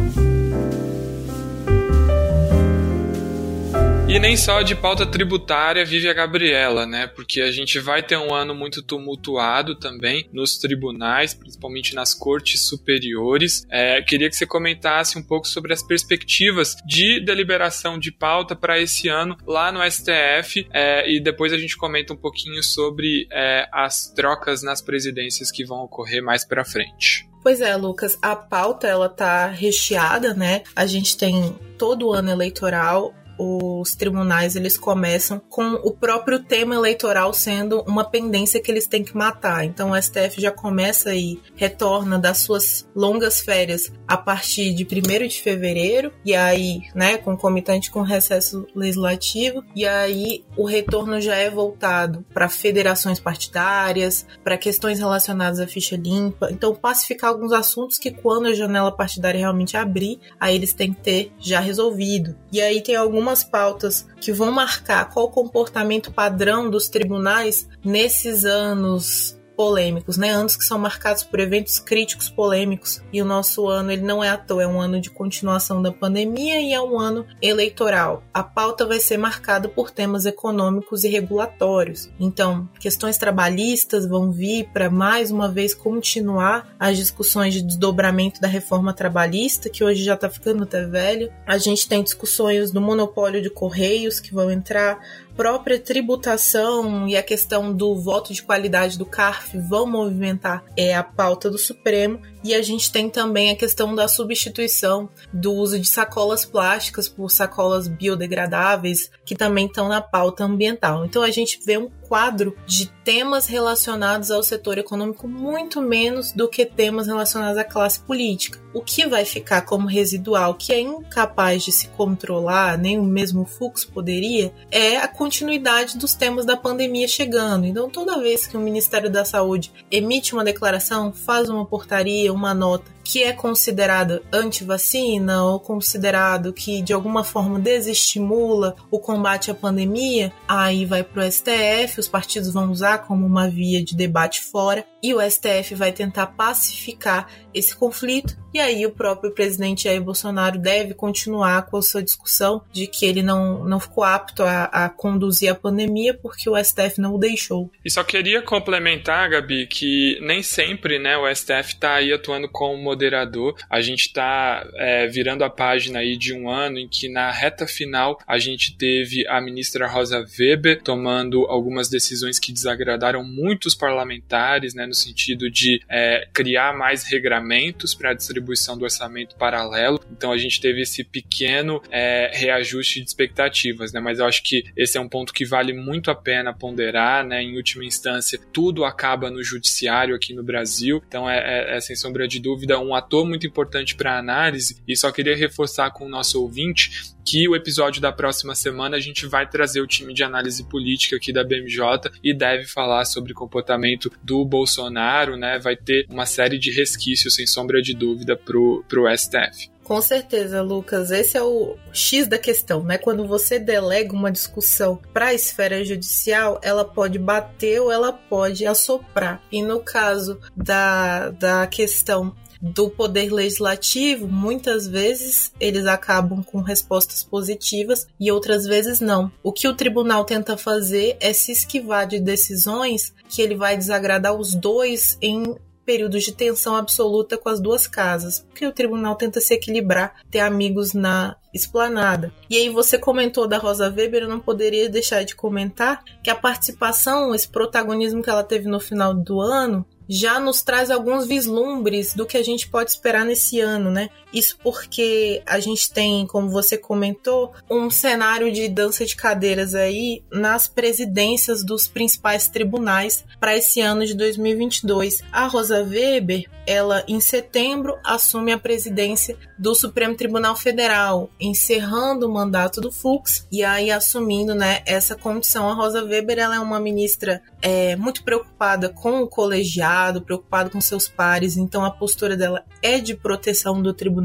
E nem só de pauta tributária vive a Gabriela, né? Porque a gente vai ter um ano muito tumultuado também nos tribunais, principalmente nas cortes superiores. É, queria que você comentasse um pouco sobre as perspectivas de deliberação de pauta para esse ano lá no STF é, e depois a gente comenta um pouquinho sobre é, as trocas nas presidências que vão ocorrer mais para frente. Pois é, Lucas, a pauta ela tá recheada, né? A gente tem todo o ano eleitoral os tribunais eles começam com o próprio tema eleitoral sendo uma pendência que eles têm que matar. Então o STF já começa e retorna das suas longas férias a partir de 1 de fevereiro, e aí, né, concomitante com o recesso legislativo, e aí o retorno já é voltado para federações partidárias, para questões relacionadas à ficha limpa. Então, pacificar alguns assuntos que quando a janela partidária realmente abrir, aí eles têm que ter já resolvido. E aí tem algumas pautas que vão marcar qual o comportamento padrão dos tribunais nesses anos polêmicos, né? Anos que são marcados por eventos críticos polêmicos. E o nosso ano, ele não é à toa, é um ano de continuação da pandemia e é um ano eleitoral. A pauta vai ser marcada por temas econômicos e regulatórios. Então, questões trabalhistas vão vir para mais uma vez continuar as discussões de desdobramento da reforma trabalhista, que hoje já está ficando até velho. A gente tem discussões do monopólio de correios que vão entrar, própria tributação e a questão do voto de qualidade do CARF vão movimentar é a pauta do Supremo e a gente tem também a questão da substituição do uso de sacolas plásticas por sacolas biodegradáveis, que também estão na pauta ambiental. Então a gente vê um quadro de temas relacionados ao setor econômico muito menos do que temas relacionados à classe política. O que vai ficar como residual, que é incapaz de se controlar, nem o mesmo fluxo poderia, é a continuidade dos temas da pandemia chegando. Então, toda vez que o Ministério da Saúde emite uma declaração, faz uma portaria, uma nota que é considerado anti-vacina ou considerado que de alguma forma desestimula o combate à pandemia, aí vai para o STF, os partidos vão usar como uma via de debate fora e o STF vai tentar pacificar esse conflito. E aí o próprio presidente Jair Bolsonaro deve continuar com a sua discussão de que ele não, não ficou apto a, a conduzir a pandemia porque o STF não o deixou. E só queria complementar, Gabi, que nem sempre né, o STF está aí atuando como moderador. A gente está é, virando a página aí de um ano em que na reta final a gente teve a ministra Rosa Weber tomando algumas decisões que desagradaram muitos parlamentares, né, no sentido de é, criar mais regramentos para a distribuição do orçamento paralelo. Então a gente teve esse pequeno é, reajuste de expectativas, né? Mas eu acho que esse é um ponto que vale muito a pena ponderar, né? Em última instância, tudo acaba no judiciário aqui no Brasil. Então é, é, é sem sombra de dúvida um ator muito importante para análise. E só queria reforçar com o nosso ouvinte que o episódio da próxima semana a gente vai trazer o time de análise política aqui da BMJ e deve falar sobre o comportamento do Bolsonaro, né? Vai ter uma série de resquícios, sem sombra de dúvida, pro, pro STF. Com certeza, Lucas. Esse é o X da questão, né? Quando você delega uma discussão para a esfera judicial, ela pode bater ou ela pode assoprar. E no caso da, da questão do poder legislativo, muitas vezes eles acabam com respostas positivas e outras vezes não. O que o tribunal tenta fazer é se esquivar de decisões que ele vai desagradar os dois em períodos de tensão absoluta com as duas casas, porque o tribunal tenta se equilibrar, ter amigos na esplanada. E aí você comentou da Rosa Weber, eu não poderia deixar de comentar que a participação, esse protagonismo que ela teve no final do ano, já nos traz alguns vislumbres do que a gente pode esperar nesse ano, né? Isso porque a gente tem, como você comentou, um cenário de dança de cadeiras aí nas presidências dos principais tribunais para esse ano de 2022. A Rosa Weber, ela em setembro assume a presidência do Supremo Tribunal Federal, encerrando o mandato do Fux e aí assumindo, né, essa condição. A Rosa Weber, ela é uma ministra é, muito preocupada com o colegiado, preocupada com seus pares, então a postura dela é de proteção do tribunal.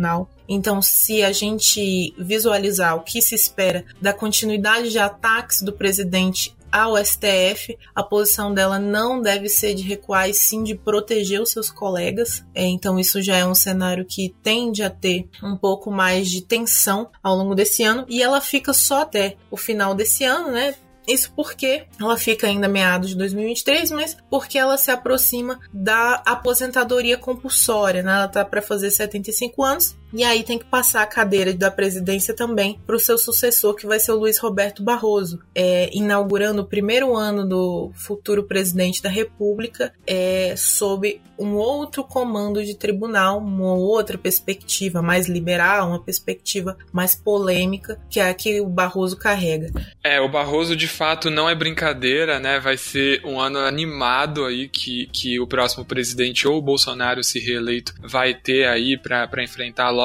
Então, se a gente visualizar o que se espera da continuidade de ataques do presidente ao STF, a posição dela não deve ser de recuar e sim de proteger os seus colegas. É, então, isso já é um cenário que tende a ter um pouco mais de tensão ao longo desse ano e ela fica só até o final desse ano, né? Isso porque ela fica ainda meados de 2023, mas porque ela se aproxima da aposentadoria compulsória, né? Ela tá para fazer 75 anos e aí tem que passar a cadeira da presidência também para o seu sucessor, que vai ser o Luiz Roberto Barroso, é, inaugurando o primeiro ano do futuro presidente da República é, sob um outro comando de tribunal, uma outra perspectiva mais liberal, uma perspectiva mais polêmica, que é a que o Barroso carrega. É, o Barroso de fato não é brincadeira, né? Vai ser um ano animado aí que, que o próximo presidente ou o Bolsonaro se reeleito vai ter aí para enfrentar logo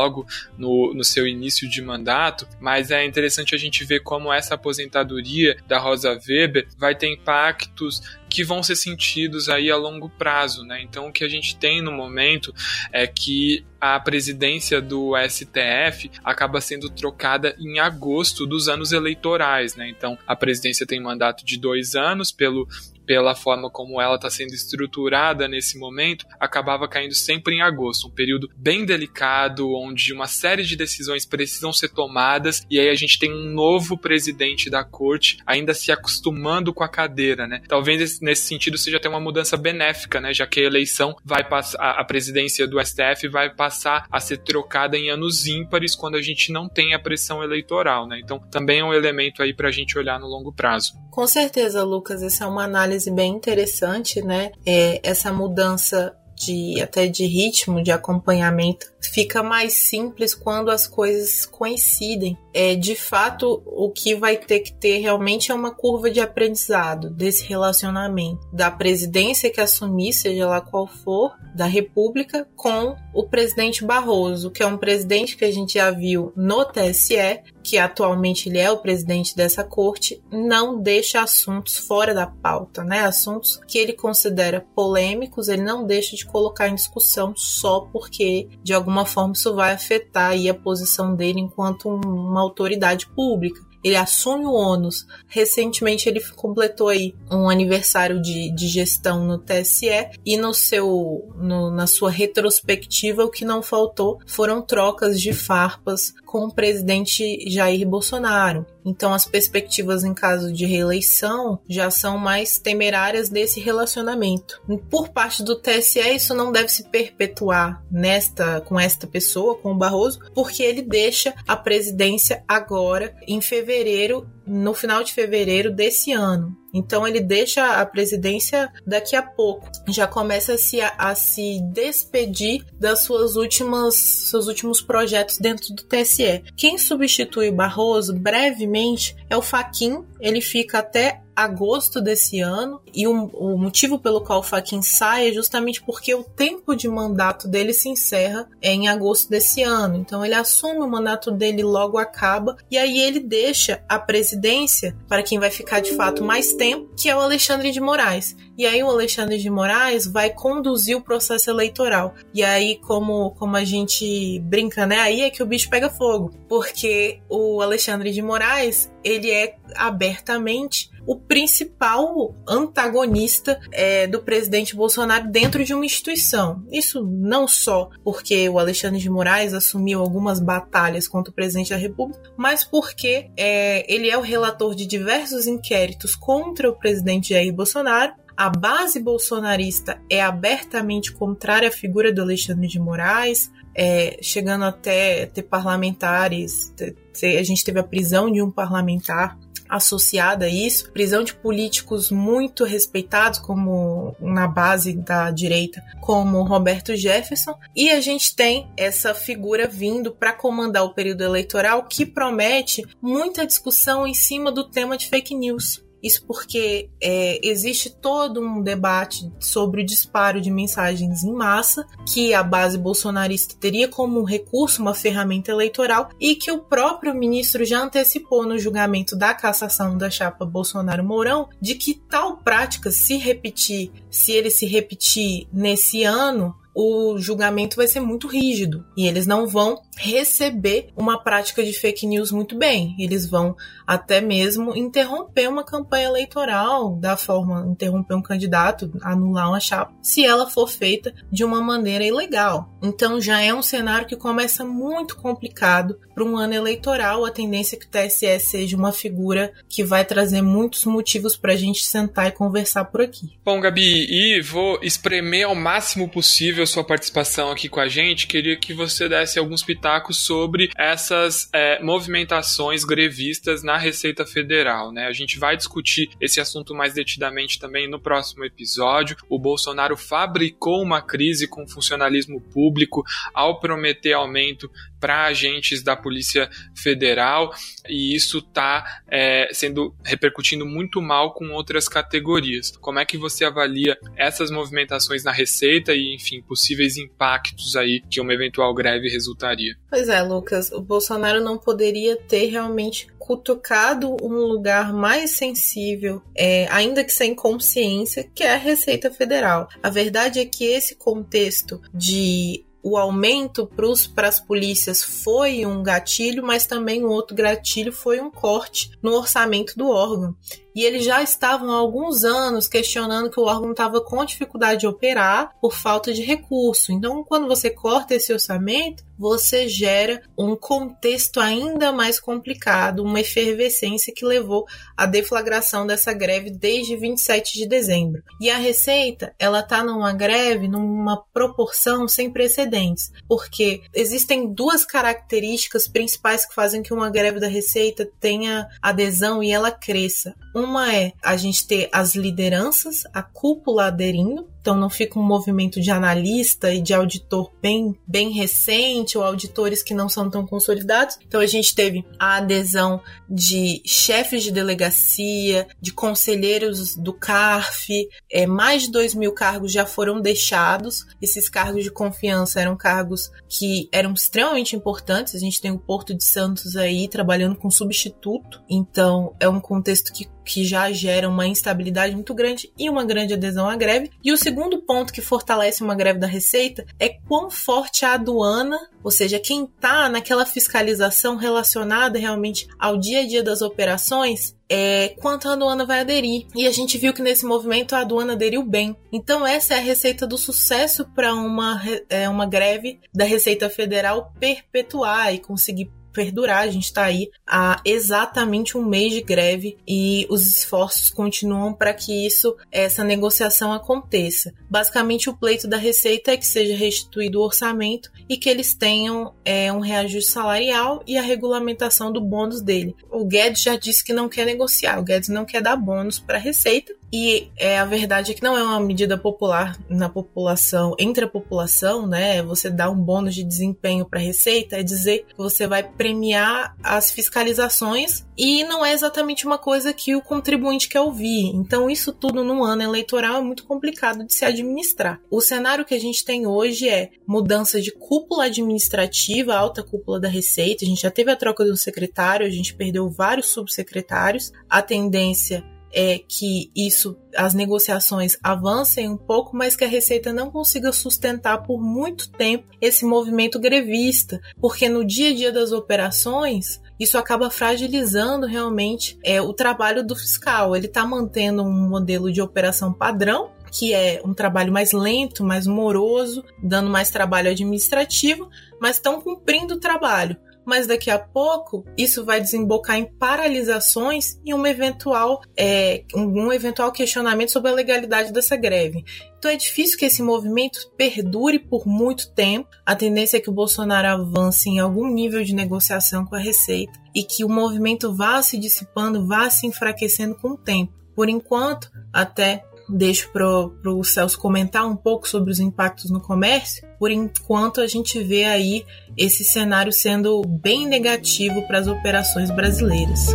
no, no seu início de mandato, mas é interessante a gente ver como essa aposentadoria da Rosa Weber vai ter impactos que vão ser sentidos aí a longo prazo, né? Então o que a gente tem no momento é que a presidência do STF acaba sendo trocada em agosto dos anos eleitorais, né? Então a presidência tem mandato de dois anos pelo pela forma como ela está sendo estruturada nesse momento, acabava caindo sempre em agosto, um período bem delicado, onde uma série de decisões precisam ser tomadas, e aí a gente tem um novo presidente da corte ainda se acostumando com a cadeira, né? Talvez nesse sentido seja até uma mudança benéfica, né? Já que a eleição vai passar, a presidência do STF vai passar a ser trocada em anos ímpares quando a gente não tem a pressão eleitoral, né? Então também é um elemento aí para a gente olhar no longo prazo. Com certeza, Lucas, essa é uma análise bem interessante, né? É, essa mudança de até de ritmo, de acompanhamento, fica mais simples quando as coisas coincidem. É, de fato, o que vai ter que ter realmente é uma curva de aprendizado desse relacionamento da presidência que assumir, seja lá qual for, da República, com o presidente Barroso, que é um presidente que a gente já viu no TSE, que atualmente ele é o presidente dessa corte, não deixa assuntos fora da pauta, né? Assuntos que ele considera polêmicos, ele não deixa de colocar em discussão só porque de alguma forma isso vai afetar a posição dele enquanto uma autoridade pública ele assume o ônus. Recentemente ele completou aí um aniversário de, de gestão no TSE e no seu no, na sua retrospectiva o que não faltou foram trocas de farpas com o presidente Jair Bolsonaro. Então as perspectivas em caso de reeleição já são mais temerárias desse relacionamento. Por parte do TSE isso não deve se perpetuar nesta com esta pessoa, com o Barroso, porque ele deixa a presidência agora em fevereiro no final de fevereiro desse ano. Então ele deixa a presidência daqui a pouco. Já começa a se, a, se despedir das suas últimas seus últimos projetos dentro do TSE. Quem substitui Barroso brevemente é o Faquin. Ele fica até agosto desse ano e o, o motivo pelo qual o Faquin sai é justamente porque o tempo de mandato dele se encerra em agosto desse ano. Então ele assume o mandato dele logo acaba e aí ele deixa a presidência para quem vai ficar de fato mais tempo, que é o Alexandre de Moraes. E aí o Alexandre de Moraes vai conduzir o processo eleitoral. E aí, como, como a gente brinca, né? Aí é que o bicho pega fogo. Porque o Alexandre de Moraes, ele é abertamente o principal antagonista é, do presidente Bolsonaro dentro de uma instituição. Isso não só porque o Alexandre de Moraes assumiu algumas batalhas contra o presidente da República, mas porque é, ele é o relator de diversos inquéritos contra o presidente Jair Bolsonaro a base bolsonarista é abertamente contrária à figura do Alexandre de Moraes, é, chegando até ter parlamentares. Ter, a gente teve a prisão de um parlamentar associada a isso, prisão de políticos muito respeitados, como na base da direita, como Roberto Jefferson, e a gente tem essa figura vindo para comandar o período eleitoral que promete muita discussão em cima do tema de fake news. Isso porque é, existe todo um debate sobre o disparo de mensagens em massa, que a base bolsonarista teria como recurso, uma ferramenta eleitoral, e que o próprio ministro já antecipou no julgamento da cassação da chapa Bolsonaro-Mourão, de que tal prática se repetir, se ele se repetir nesse ano, o julgamento vai ser muito rígido e eles não vão receber uma prática de fake news muito bem. Eles vão até mesmo interromper uma campanha eleitoral da forma interromper um candidato, anular uma chapa, se ela for feita de uma maneira ilegal. Então já é um cenário que começa muito complicado para um ano eleitoral. A tendência é que o TSE seja uma figura que vai trazer muitos motivos para a gente sentar e conversar por aqui. Bom, Gabi, e vou espremer ao máximo possível sua participação aqui com a gente, queria que você desse alguns pitacos sobre essas é, movimentações grevistas na Receita Federal. Né? A gente vai discutir esse assunto mais detidamente também no próximo episódio. O Bolsonaro fabricou uma crise com o funcionalismo público ao prometer aumento para agentes da Polícia Federal e isso está é, sendo repercutindo muito mal com outras categorias. Como é que você avalia essas movimentações na Receita e, enfim, possíveis impactos aí que uma eventual greve resultaria? Pois é, Lucas, o Bolsonaro não poderia ter realmente cutucado um lugar mais sensível, é, ainda que sem consciência, que é a Receita Federal. A verdade é que esse contexto de o aumento para as polícias foi um gatilho, mas também um outro gatilho foi um corte no orçamento do órgão e eles já estavam há alguns anos questionando que o órgão estava com dificuldade de operar por falta de recurso. Então, quando você corta esse orçamento, você gera um contexto ainda mais complicado, uma efervescência que levou à deflagração dessa greve desde 27 de dezembro. E a Receita, ela está numa greve numa proporção sem precedentes, porque existem duas características principais que fazem que uma greve da Receita tenha adesão e ela cresça. Uma é a gente ter as lideranças, a cúpula aderindo, então não fica um movimento de analista e de auditor bem, bem recente ou auditores que não são tão consolidados. Então a gente teve a adesão de chefes de delegacia, de conselheiros do CARF, é, mais de 2 mil cargos já foram deixados. Esses cargos de confiança eram cargos que eram extremamente importantes. A gente tem o Porto de Santos aí trabalhando com substituto, então é um contexto que que já gera uma instabilidade muito grande e uma grande adesão à greve. E o segundo ponto que fortalece uma greve da Receita é quão forte a aduana, ou seja, quem está naquela fiscalização relacionada realmente ao dia a dia das operações, é, quanto a aduana vai aderir. E a gente viu que nesse movimento a aduana aderiu bem. Então, essa é a receita do sucesso para uma, é, uma greve da Receita Federal perpetuar e conseguir perdurar. A gente está aí há exatamente um mês de greve e os esforços continuam para que isso, essa negociação aconteça. Basicamente, o pleito da Receita é que seja restituído o orçamento e que eles tenham é, um reajuste salarial e a regulamentação do bônus dele. O Guedes já disse que não quer negociar, o Guedes não quer dar bônus para a Receita, e é, a verdade é que não é uma medida popular na população, entre a população, né? Você dá um bônus de desempenho para a Receita, é dizer que você vai premiar as fiscalizações e não é exatamente uma coisa que o contribuinte quer ouvir. Então, isso tudo num ano eleitoral é muito complicado de se administrar. O cenário que a gente tem hoje é mudança de cúpula administrativa, alta cúpula da Receita. A gente já teve a troca do secretário, a gente perdeu vários subsecretários. A tendência é que isso, as negociações avancem um pouco, mas que a Receita não consiga sustentar por muito tempo esse movimento grevista, porque no dia a dia das operações isso acaba fragilizando realmente é, o trabalho do fiscal. Ele está mantendo um modelo de operação padrão, que é um trabalho mais lento, mais moroso, dando mais trabalho administrativo, mas estão cumprindo o trabalho mas daqui a pouco isso vai desembocar em paralisações e uma eventual, é, um eventual questionamento sobre a legalidade dessa greve. Então é difícil que esse movimento perdure por muito tempo. A tendência é que o Bolsonaro avance em algum nível de negociação com a Receita e que o movimento vá se dissipando, vá se enfraquecendo com o tempo. Por enquanto, até deixo para o Celso comentar um pouco sobre os impactos no comércio. Por enquanto, a gente vê aí esse cenário sendo bem negativo para as operações brasileiras.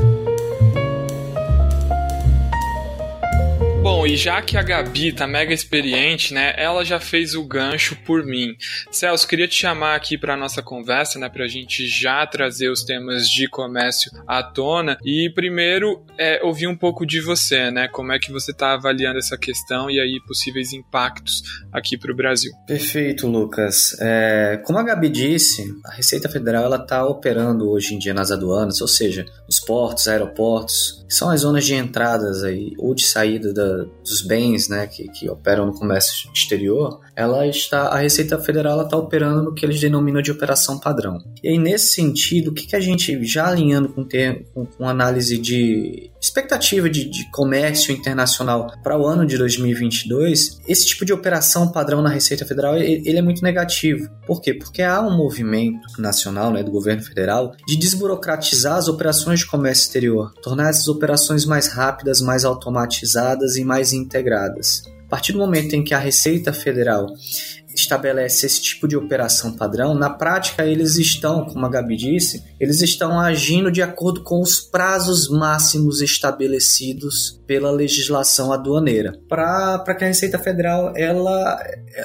Bom, e já que a Gabi tá mega experiente, né, ela já fez o gancho por mim. Celso, queria te chamar aqui para nossa conversa, né, pra gente já trazer os temas de comércio à tona e primeiro é, ouvir um pouco de você, né, como é que você tá avaliando essa questão e aí possíveis impactos aqui para o Brasil. Perfeito, Lucas. É, como a Gabi disse, a Receita Federal ela tá operando hoje em dia nas aduanas, ou seja, nos portos, aeroportos, que são as zonas de entradas aí ou de saída da dos bens né, que, que operam no comércio exterior, ela está, a Receita Federal está operando no que eles denominam de operação padrão. E aí, nesse sentido, o que, que a gente, já alinhando com, ter, com, com análise de expectativa de, de comércio internacional para o ano de 2022, esse tipo de operação padrão na Receita Federal ele, ele é muito negativo. Por quê? Porque há um movimento nacional né, do governo federal de desburocratizar as operações de comércio exterior, tornar essas operações mais rápidas, mais automatizadas e mais integradas. Partir do momento em que a Receita Federal estabelece esse tipo de operação padrão, na prática eles estão, como a Gabi disse, eles estão agindo de acordo com os prazos máximos estabelecidos pela legislação aduaneira, para que a Receita Federal ela,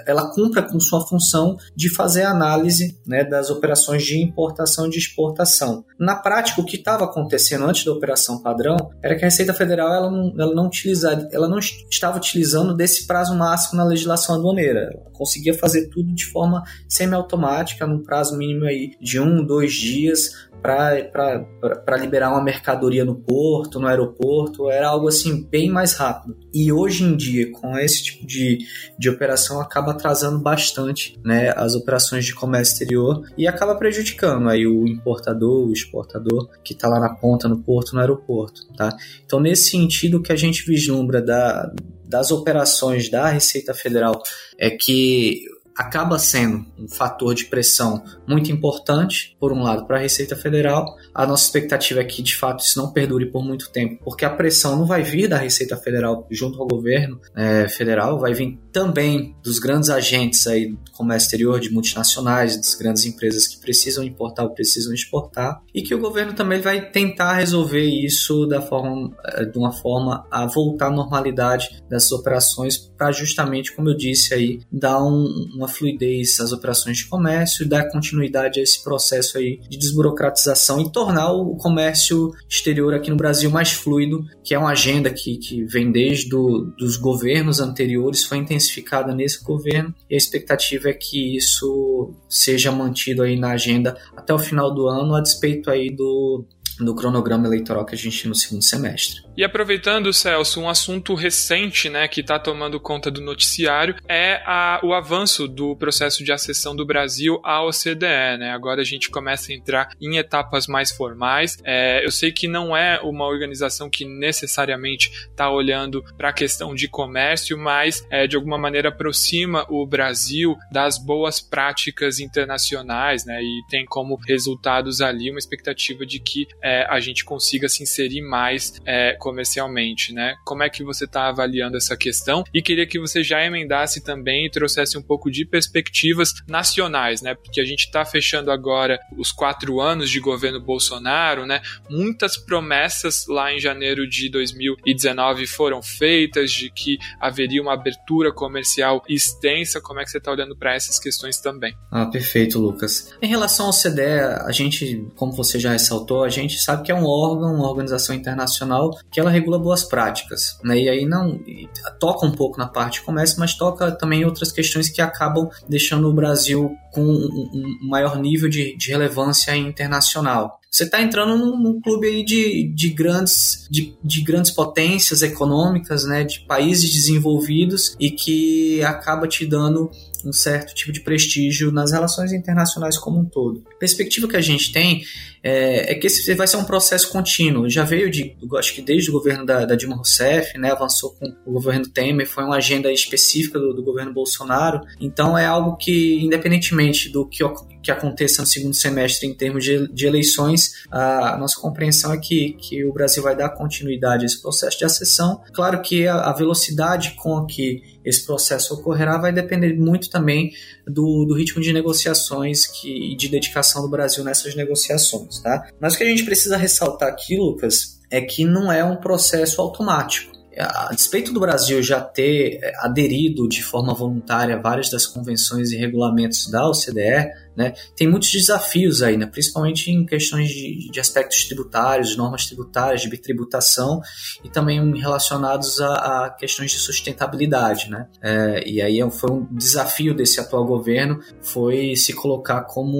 ela cumpra com sua função de fazer análise né, das operações de importação e de exportação. Na prática, o que estava acontecendo antes da operação padrão era que a Receita Federal ela não, ela não, utiliza, ela não estava utilizando desse prazo máximo na legislação aduaneira. Ela conseguia fazer tudo de forma semiautomática, num prazo mínimo aí de um, dois dias, para liberar uma mercadoria no porto, no aeroporto, era algo assim bem mais rápido. E hoje em dia, com esse tipo de, de operação, acaba atrasando bastante né, as operações de comércio exterior e acaba prejudicando aí o importador, o exportador que está lá na ponta, no porto, no aeroporto. Tá? Então, nesse sentido, o que a gente vislumbra da, das operações da Receita Federal é que acaba sendo um fator de pressão muito importante, por um lado, para a Receita Federal. A nossa expectativa é que, de fato, isso não perdure por muito tempo, porque a pressão não vai vir da Receita Federal junto ao governo é, federal, vai vir também dos grandes agentes aí do comércio exterior, de multinacionais, das grandes empresas que precisam importar ou precisam exportar, e que o governo também vai tentar resolver isso da forma, é, de uma forma a voltar à normalidade dessas operações para justamente, como eu disse aí, dar um, uma uma fluidez às operações de comércio e dar continuidade a esse processo aí de desburocratização e tornar o comércio exterior aqui no Brasil mais fluido, que é uma agenda que, que vem desde do, dos governos anteriores, foi intensificada nesse governo e a expectativa é que isso seja mantido aí na agenda até o final do ano, a despeito aí do, do cronograma eleitoral que a gente tem no segundo semestre. E aproveitando, Celso, um assunto recente né, que está tomando conta do noticiário é a, o avanço do processo de acessão do Brasil à OCDE. Né? Agora a gente começa a entrar em etapas mais formais. É, eu sei que não é uma organização que necessariamente está olhando para a questão de comércio, mas é, de alguma maneira aproxima o Brasil das boas práticas internacionais né, e tem como resultados ali uma expectativa de que é, a gente consiga se inserir mais é, comercialmente, né? Como é que você está avaliando essa questão? E queria que você já emendasse também e trouxesse um pouco de perspectivas nacionais, né? Porque a gente está fechando agora os quatro anos de governo Bolsonaro, né? Muitas promessas lá em janeiro de 2019 foram feitas de que haveria uma abertura comercial extensa. Como é que você está olhando para essas questões também? Ah, perfeito, Lucas. Em relação ao CDE, a gente, como você já ressaltou, a gente sabe que é um órgão, uma organização internacional que ela regula boas práticas, né? E aí não toca um pouco na parte de comércio, mas toca também outras questões que acabam deixando o Brasil com um, um maior nível de, de relevância internacional. Você está entrando num, num, clube aí de, de, grandes, de, de grandes potências econômicas, né, de países desenvolvidos e que acaba te dando um certo tipo de prestígio nas relações internacionais como um todo. A perspectiva que a gente tem é, é que esse vai ser um processo contínuo. Já veio de, acho que desde o governo da, da, Dilma Rousseff, né, avançou com o governo Temer, foi uma agenda específica do, do governo Bolsonaro. Então é algo que, independentemente do que que aconteça no segundo semestre em termos de, de eleições, a, nossa compreensão é que, que o Brasil vai dar continuidade a esse processo de acessão. Claro que a, a velocidade com que esse processo ocorrerá vai depender muito também do, do ritmo de negociações que, e de dedicação do Brasil nessas negociações. Tá? Mas o que a gente precisa ressaltar aqui, Lucas, é que não é um processo automático a despeito do Brasil já ter é, aderido de forma voluntária a várias das convenções e regulamentos da OCDE, né, tem muitos desafios aí, né, principalmente em questões de, de aspectos tributários, normas tributárias, de bitributação e também relacionados a, a questões de sustentabilidade. Né? É, e aí é foi um desafio desse atual governo foi se colocar como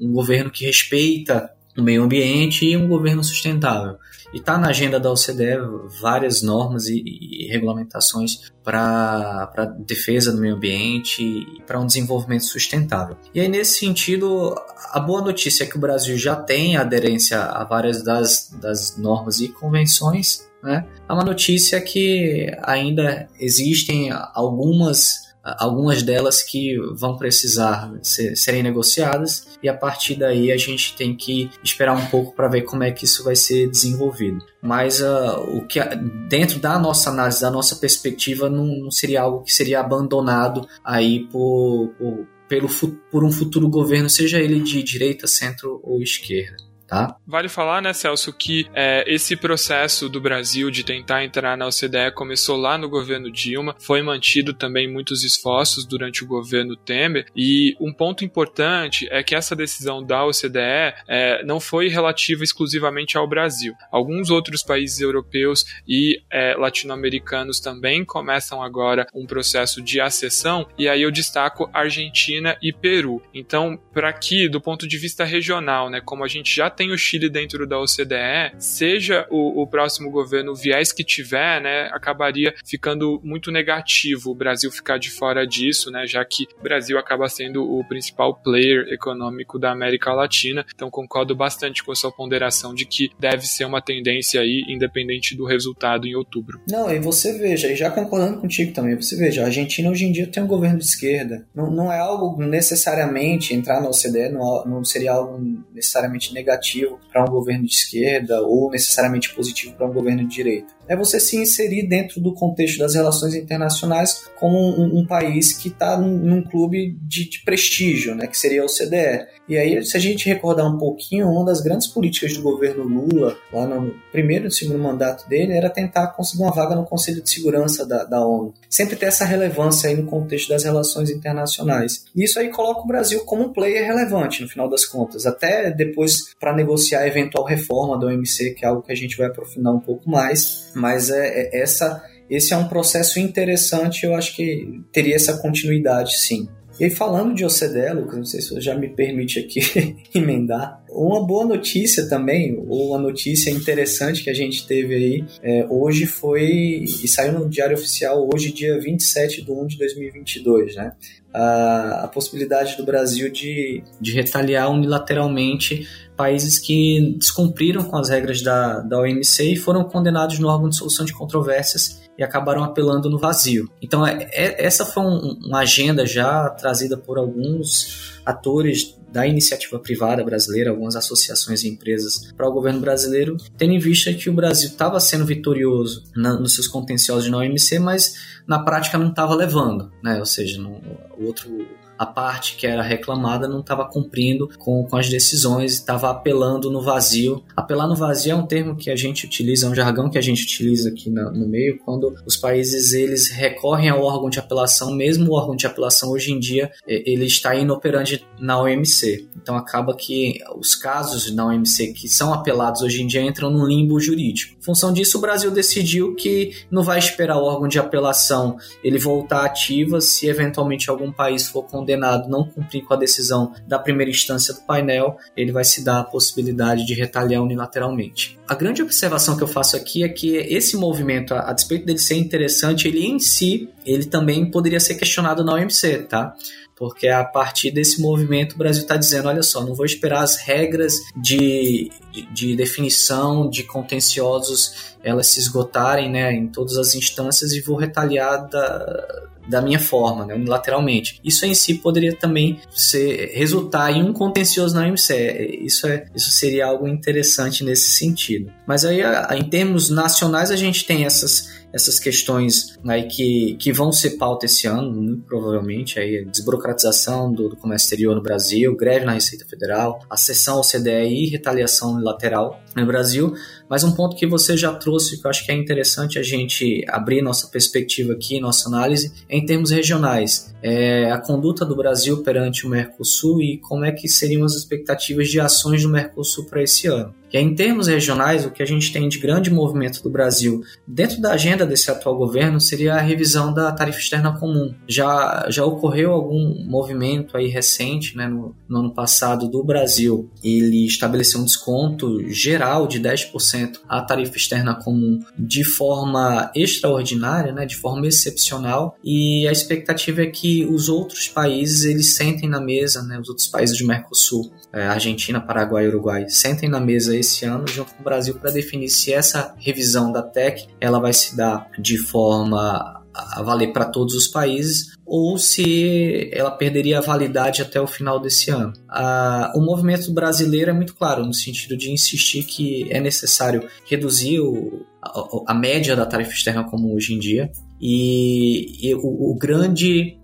um governo que respeita o meio ambiente e um governo sustentável. E está na agenda da OCDE várias normas e, e regulamentações para defesa do meio ambiente e para um desenvolvimento sustentável. E aí, nesse sentido, a boa notícia é que o Brasil já tem aderência a várias das, das normas e convenções. Né? A má notícia é que ainda existem algumas algumas delas que vão precisar ser, serem negociadas e a partir daí a gente tem que esperar um pouco para ver como é que isso vai ser desenvolvido. Mas uh, o que dentro da nossa análise, da nossa perspectiva, não, não seria algo que seria abandonado aí por, por, pelo, por um futuro governo, seja ele de direita, centro ou esquerda. Tá? Vale falar, né, Celso, que é, esse processo do Brasil de tentar entrar na OCDE começou lá no governo Dilma, foi mantido também muitos esforços durante o governo Temer, e um ponto importante é que essa decisão da OCDE é, não foi relativa exclusivamente ao Brasil. Alguns outros países europeus e é, latino-americanos também começam agora um processo de acessão, e aí eu destaco Argentina e Peru. Então, para aqui, do ponto de vista regional, né, como a gente já tem o Chile dentro da OCDE, seja o, o próximo governo, o viés que tiver, né, acabaria ficando muito negativo o Brasil ficar de fora disso, né, já que o Brasil acaba sendo o principal player econômico da América Latina. Então concordo bastante com a sua ponderação de que deve ser uma tendência aí, independente do resultado em outubro. Não, e você veja, e já concordando contigo também, você veja, a Argentina hoje em dia tem um governo de esquerda. Não, não é algo necessariamente entrar na OCDE, não, não seria algo necessariamente negativo negativo para um governo de esquerda ou necessariamente positivo para um governo de direita é você se inserir dentro do contexto das relações internacionais como um, um país que está num, clube de, de, prestígio, né, que seria o CDE. E aí, se a gente recordar um pouquinho, uma das grandes políticas do governo Lula, lá no primeiro e segundo mandato dele, era tentar conseguir uma vaga no Conselho de Segurança da, da ONU. Sempre ter essa relevância aí no contexto das relações internacionais. E isso aí coloca o Brasil como um player relevante, no final das contas, até depois para negociar a eventual reforma da OMC, que é algo que a gente vai aprofundar um pouco mais mas é, é, essa, esse é um processo interessante, eu acho que teria essa continuidade, sim. E falando de OCDE, Lucas, não sei se você já me permite aqui (laughs) emendar, uma boa notícia também, ou uma notícia interessante que a gente teve aí, é, hoje foi, e saiu no Diário Oficial hoje, dia 27 de 1 de 2022, né? A, a possibilidade do Brasil de, de retaliar unilateralmente países que descumpriram com as regras da, da OMC e foram condenados no órgão de solução de controvérsias e acabaram apelando no vazio. Então, é, é, essa foi um, uma agenda já trazida por alguns atores da iniciativa privada brasileira, algumas associações e empresas para o governo brasileiro, tendo em vista que o Brasil estava sendo vitorioso na, nos seus contenciosos na OMC, mas na prática não estava levando, né? ou seja, o outro a parte que era reclamada não estava cumprindo com, com as decisões, estava apelando no vazio. Apelar no vazio é um termo que a gente utiliza, é um jargão que a gente utiliza aqui no, no meio, quando os países eles recorrem ao órgão de apelação, mesmo o órgão de apelação hoje em dia ele está inoperante na OMC. Então acaba que os casos na OMC que são apelados hoje em dia entram no limbo jurídico. Em função disso, o Brasil decidiu que não vai esperar o órgão de apelação ele voltar ativa se eventualmente algum país for condenado condenado não cumprir com a decisão da primeira instância do painel, ele vai se dar a possibilidade de retaliar unilateralmente. A grande observação que eu faço aqui é que esse movimento, a, despeito dele ser interessante, ele em si, ele também poderia ser questionado na OMC, tá? porque a partir desse movimento o Brasil está dizendo: olha só, não vou esperar as regras de, de, de, definição de contenciosos elas se esgotarem né, em todas as instâncias e vou retaliar da, da minha forma, né, unilateralmente. Isso em si poderia também ser, resultar em um contencioso na OMC. Isso, é, isso seria algo interessante nesse sentido. Mas aí, em termos nacionais, a gente tem essas essas questões aí que, que vão ser pauta esse ano, muito provavelmente, aí, desburocratização do, do comércio exterior no Brasil, greve na Receita Federal, acessão ao CDE e retaliação unilateral no Brasil, mas um ponto que você já trouxe, que eu acho que é interessante a gente abrir nossa perspectiva aqui, nossa análise, é em termos regionais. É a conduta do Brasil perante o Mercosul e como é que seriam as expectativas de ações do Mercosul para esse ano. E aí, em termos regionais, o que a gente tem de grande movimento do Brasil dentro da agenda desse atual governo seria a revisão da tarifa externa comum. Já, já ocorreu algum movimento aí recente, né, no, no ano passado, do Brasil. Ele estabeleceu um desconto geral de 10% à tarifa externa comum de forma extraordinária, né, de forma excepcional, e a expectativa é que os outros países eles sentem na mesa, né, os outros países do Mercosul, é, Argentina, Paraguai Uruguai, sentem na mesa esse ano junto com o Brasil para definir se essa revisão da TEC ela vai se dar de forma a valer para todos os países ou se ela perderia a validade até o final desse ano. Ah, o movimento brasileiro é muito claro no sentido de insistir que é necessário reduzir o, a, a, média da tarifa externa como hoje em dia e, e o, o grande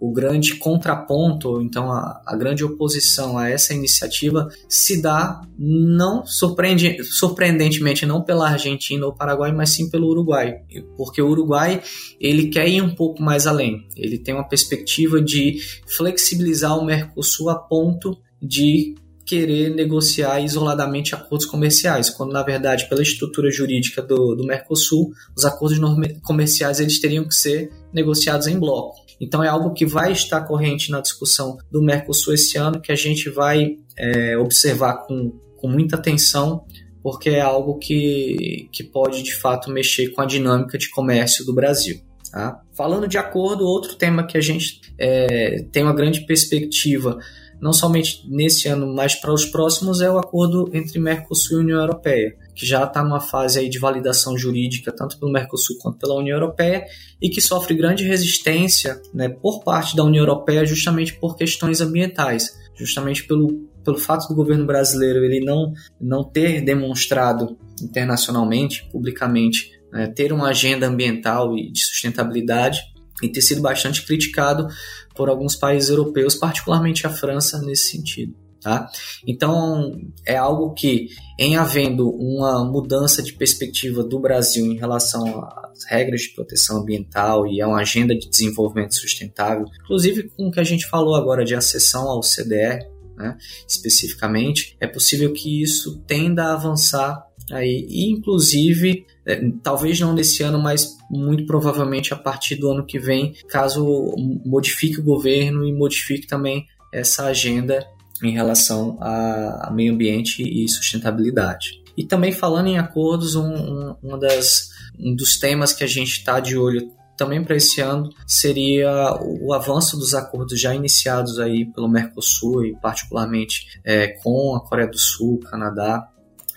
o grande contraponto, então a, a, grande oposição a essa iniciativa se dá não surpreende, surpreendentemente não pela Argentina ou Paraguai, mas sim pelo Uruguai, porque o Uruguai ele quer ir um pouco mais além. Ele tem uma perspectiva de flexibilizar o Mercosul a ponto de querer negociar isoladamente acordos comerciais, quando na verdade pela estrutura jurídica do, do Mercosul, os acordos comerciais eles teriam que ser negociados em bloco. Então é algo que vai estar corrente na discussão do Mercosul esse ano, que a gente vai é, observar com, com muita atenção, porque é algo que, que pode de fato mexer com a dinâmica de comércio do Brasil. Tá? Falando de acordo, outro tema que a gente é, tem uma grande perspectiva, não somente nesse ano, mas para os próximos, é o acordo entre Mercosul e União Europeia que já está numa fase aí de validação jurídica, tanto pelo Mercosul quanto pela União Europeia, e que sofre grande resistência né, por parte da União Europeia justamente por questões ambientais, justamente pelo, pelo fato do governo brasileiro ele não, não ter demonstrado internacionalmente, publicamente, né, ter uma agenda ambiental e de sustentabilidade e ter sido bastante criticado por alguns países europeus, particularmente a França, nesse sentido. Tá? Então, é algo que, em havendo uma mudança de perspectiva do Brasil em relação às regras de proteção ambiental e a uma agenda de desenvolvimento sustentável, inclusive com o que a gente falou agora de acessão ao CDR, né, especificamente, é possível que isso tenda a avançar aí, e inclusive, é, talvez não nesse ano, mas muito provavelmente a partir do ano que vem, caso modifique o governo e modifique também essa agenda em relação a, meio ambiente e sustentabilidade. E também falando em acordos, um, um, uma das, um dos temas que a gente está de olho também para esse ano seria o avanço dos acordos já iniciados aí pelo Mercosul e particularmente é, com a Coreia do Sul, Canadá,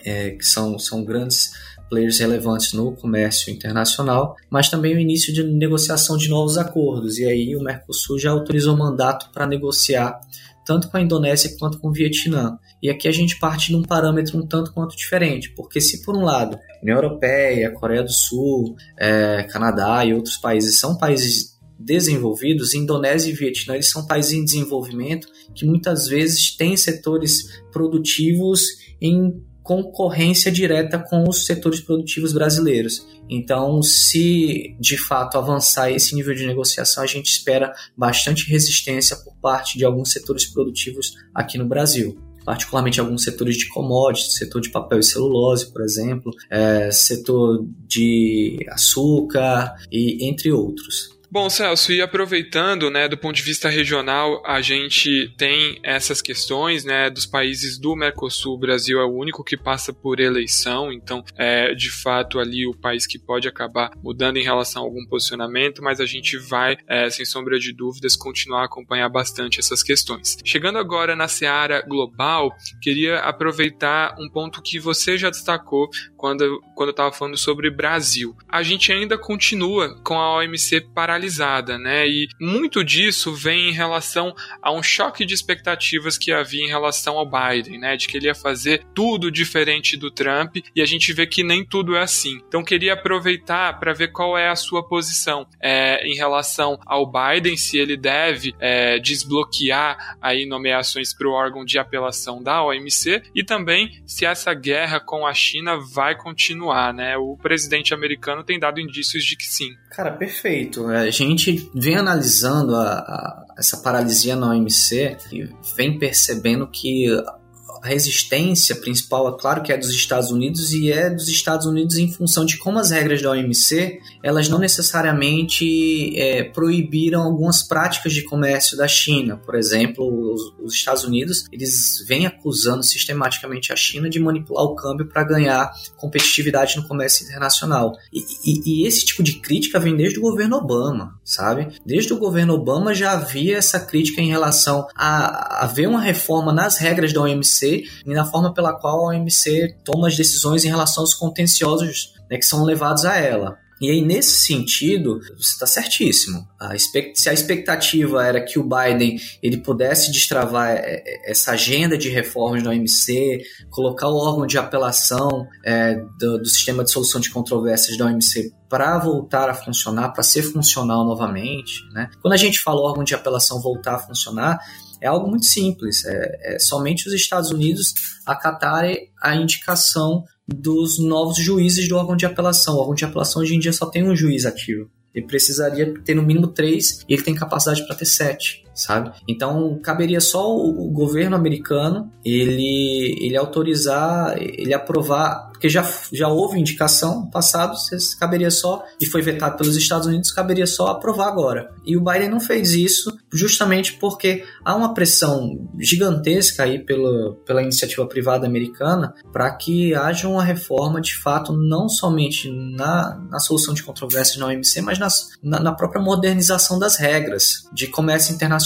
é, que são, são grandes players relevantes no comércio internacional, mas também o início de negociação de novos acordos. E aí o Mercosul já autorizou mandato para negociar tanto com a Indonésia quanto com o Vietnã. E aqui a gente parte de um parâmetro um tanto quanto diferente, porque se por um lado União Europeia, Coreia do Sul, é, Canadá e outros países são países desenvolvidos, Indonésia e Vietnã eles são países em desenvolvimento que muitas vezes têm setores produtivos em concorrência direta com os setores produtivos brasileiros. Então, se de fato avançar esse nível de negociação, a gente espera bastante resistência por parte de alguns setores produtivos aqui no Brasil particularmente alguns setores de commodities, setor de papel e celulose, por exemplo, é, setor de açúcar e entre outros. Bom, Celso, e aproveitando, né, do ponto de vista regional, a gente tem essas questões, né, dos países do Mercosul, o Brasil é o único que passa por eleição, então é de fato ali o país que pode acabar mudando em relação a algum posicionamento, mas a gente vai, é, sem sombra de dúvidas, continuar a acompanhar bastante essas questões. Chegando agora na seara global, queria aproveitar um ponto que você já destacou quando, quando eu estava falando sobre Brasil. A gente ainda continua com a OMC paralisada paralisada, né? E muito disso vem em relação a um choque de expectativas que havia em relação ao Biden, né? De que ele ia fazer tudo diferente do Trump e a gente vê que nem tudo é assim. Então queria aproveitar para ver qual é a sua posição é, em relação ao Biden, se ele deve é, desbloquear aí nomeações para o órgão de apelação da OMC e também se essa guerra com a China vai continuar, né? O presidente americano tem dado indícios de que sim. Cara, perfeito. A gente vem analisando a, a, essa paralisia na OMC e vem percebendo que a resistência principal, é claro que é dos Estados Unidos e é dos Estados Unidos em função de como as regras da OMC elas não necessariamente é, proibiram algumas práticas de comércio da China. Por exemplo, os, os Estados Unidos eles vêm acusando sistematicamente a China de manipular o câmbio para ganhar competitividade no comércio internacional. E, e, e, esse tipo de crítica vem desde o governo Obama, sabe? Desde o governo Obama já havia essa crítica em relação a haver uma reforma nas regras da OMC e na forma pela qual a OMC toma as decisões em relação aos contenciosos né, que são levados a ela. E aí, nesse sentido, você está certíssimo. A se a expectativa era que o Biden ele pudesse destravar é, é, essa agenda de reformas da OMC, colocar o órgão de apelação é, do, do sistema de solução de controvérsias da OMC para voltar a funcionar, para ser funcional novamente. Né? Quando a gente fala órgão de apelação voltar a funcionar, é algo muito simples. É, é somente os Estados Unidos acatarem a indicação dos novos juízes do órgão de apelação. O órgão de apelação hoje em dia só tem um juiz ativo. Ele precisaria ter no mínimo três e ele tem capacidade para ter sete, sabe? Então caberia só o, o, governo americano ele ele autorizar, ele aprovar porque já, já houve indicação passado, caberia só, e foi vetado pelos Estados Unidos, caberia só aprovar agora. E o Biden não fez isso justamente porque há uma pressão gigantesca aí pela, pela iniciativa privada americana para que haja uma reforma de fato, não somente na, na solução de controvérsias na OMC, mas nas, na, na própria modernização das regras de comércio internacional.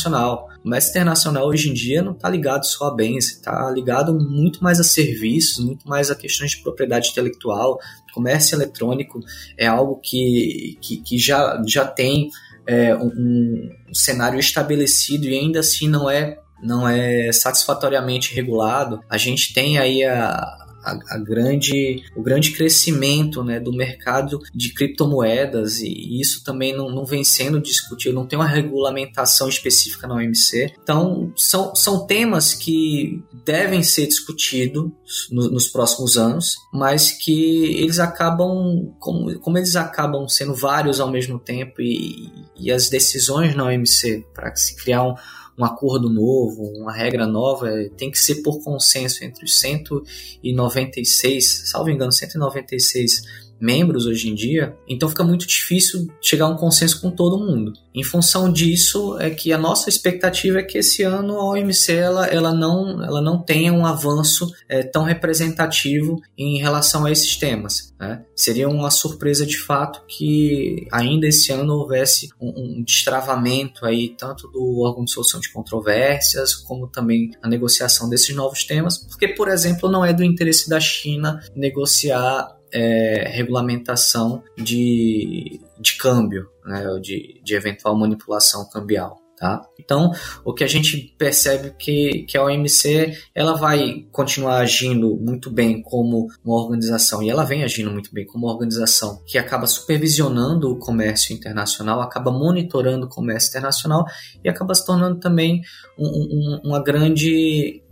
O comércio internacional hoje em dia não está ligado só a bens, está ligado muito mais a serviços, muito mais a questões de propriedade intelectual. Comércio eletrônico é algo que, que, que já, já tem é, um, um cenário estabelecido e ainda assim não é não é satisfatoriamente regulado. A gente tem aí a, a, a, grande, o grande crescimento né, do mercado de criptomoedas e isso também não, não vem sendo discutido, não tem uma regulamentação específica na OMC. Então, são, são temas que devem ser discutidos no, nos próximos anos, mas que eles acabam, como, como eles acabam sendo vários ao mesmo tempo e, e as decisões na OMC para se criar um um acordo novo, uma regra nova, é, tem que ser por consenso entre os 196, salvo engano, 196 membros hoje em dia, então fica muito difícil chegar a um consenso com todo mundo. Em função disso, é que a nossa expectativa é que esse ano a OMC ela, ela, não, ela não tenha um avanço é, tão representativo em relação a esses temas. Né? Seria uma surpresa de fato que ainda esse ano houvesse um, um destravamento aí tanto do órgão de solução de controvérsias como também a negociação desses novos temas, porque, por exemplo, não é do interesse da China negociar é, regulamentação de, de câmbio, né, de, de eventual manipulação cambial. Tá? Então, o que a gente percebe que, que a OMC ela vai continuar agindo muito bem como uma organização, e ela vem agindo muito bem como uma organização que acaba supervisionando o comércio internacional, acaba monitorando o comércio internacional e acaba se tornando também um, um, uma, grande,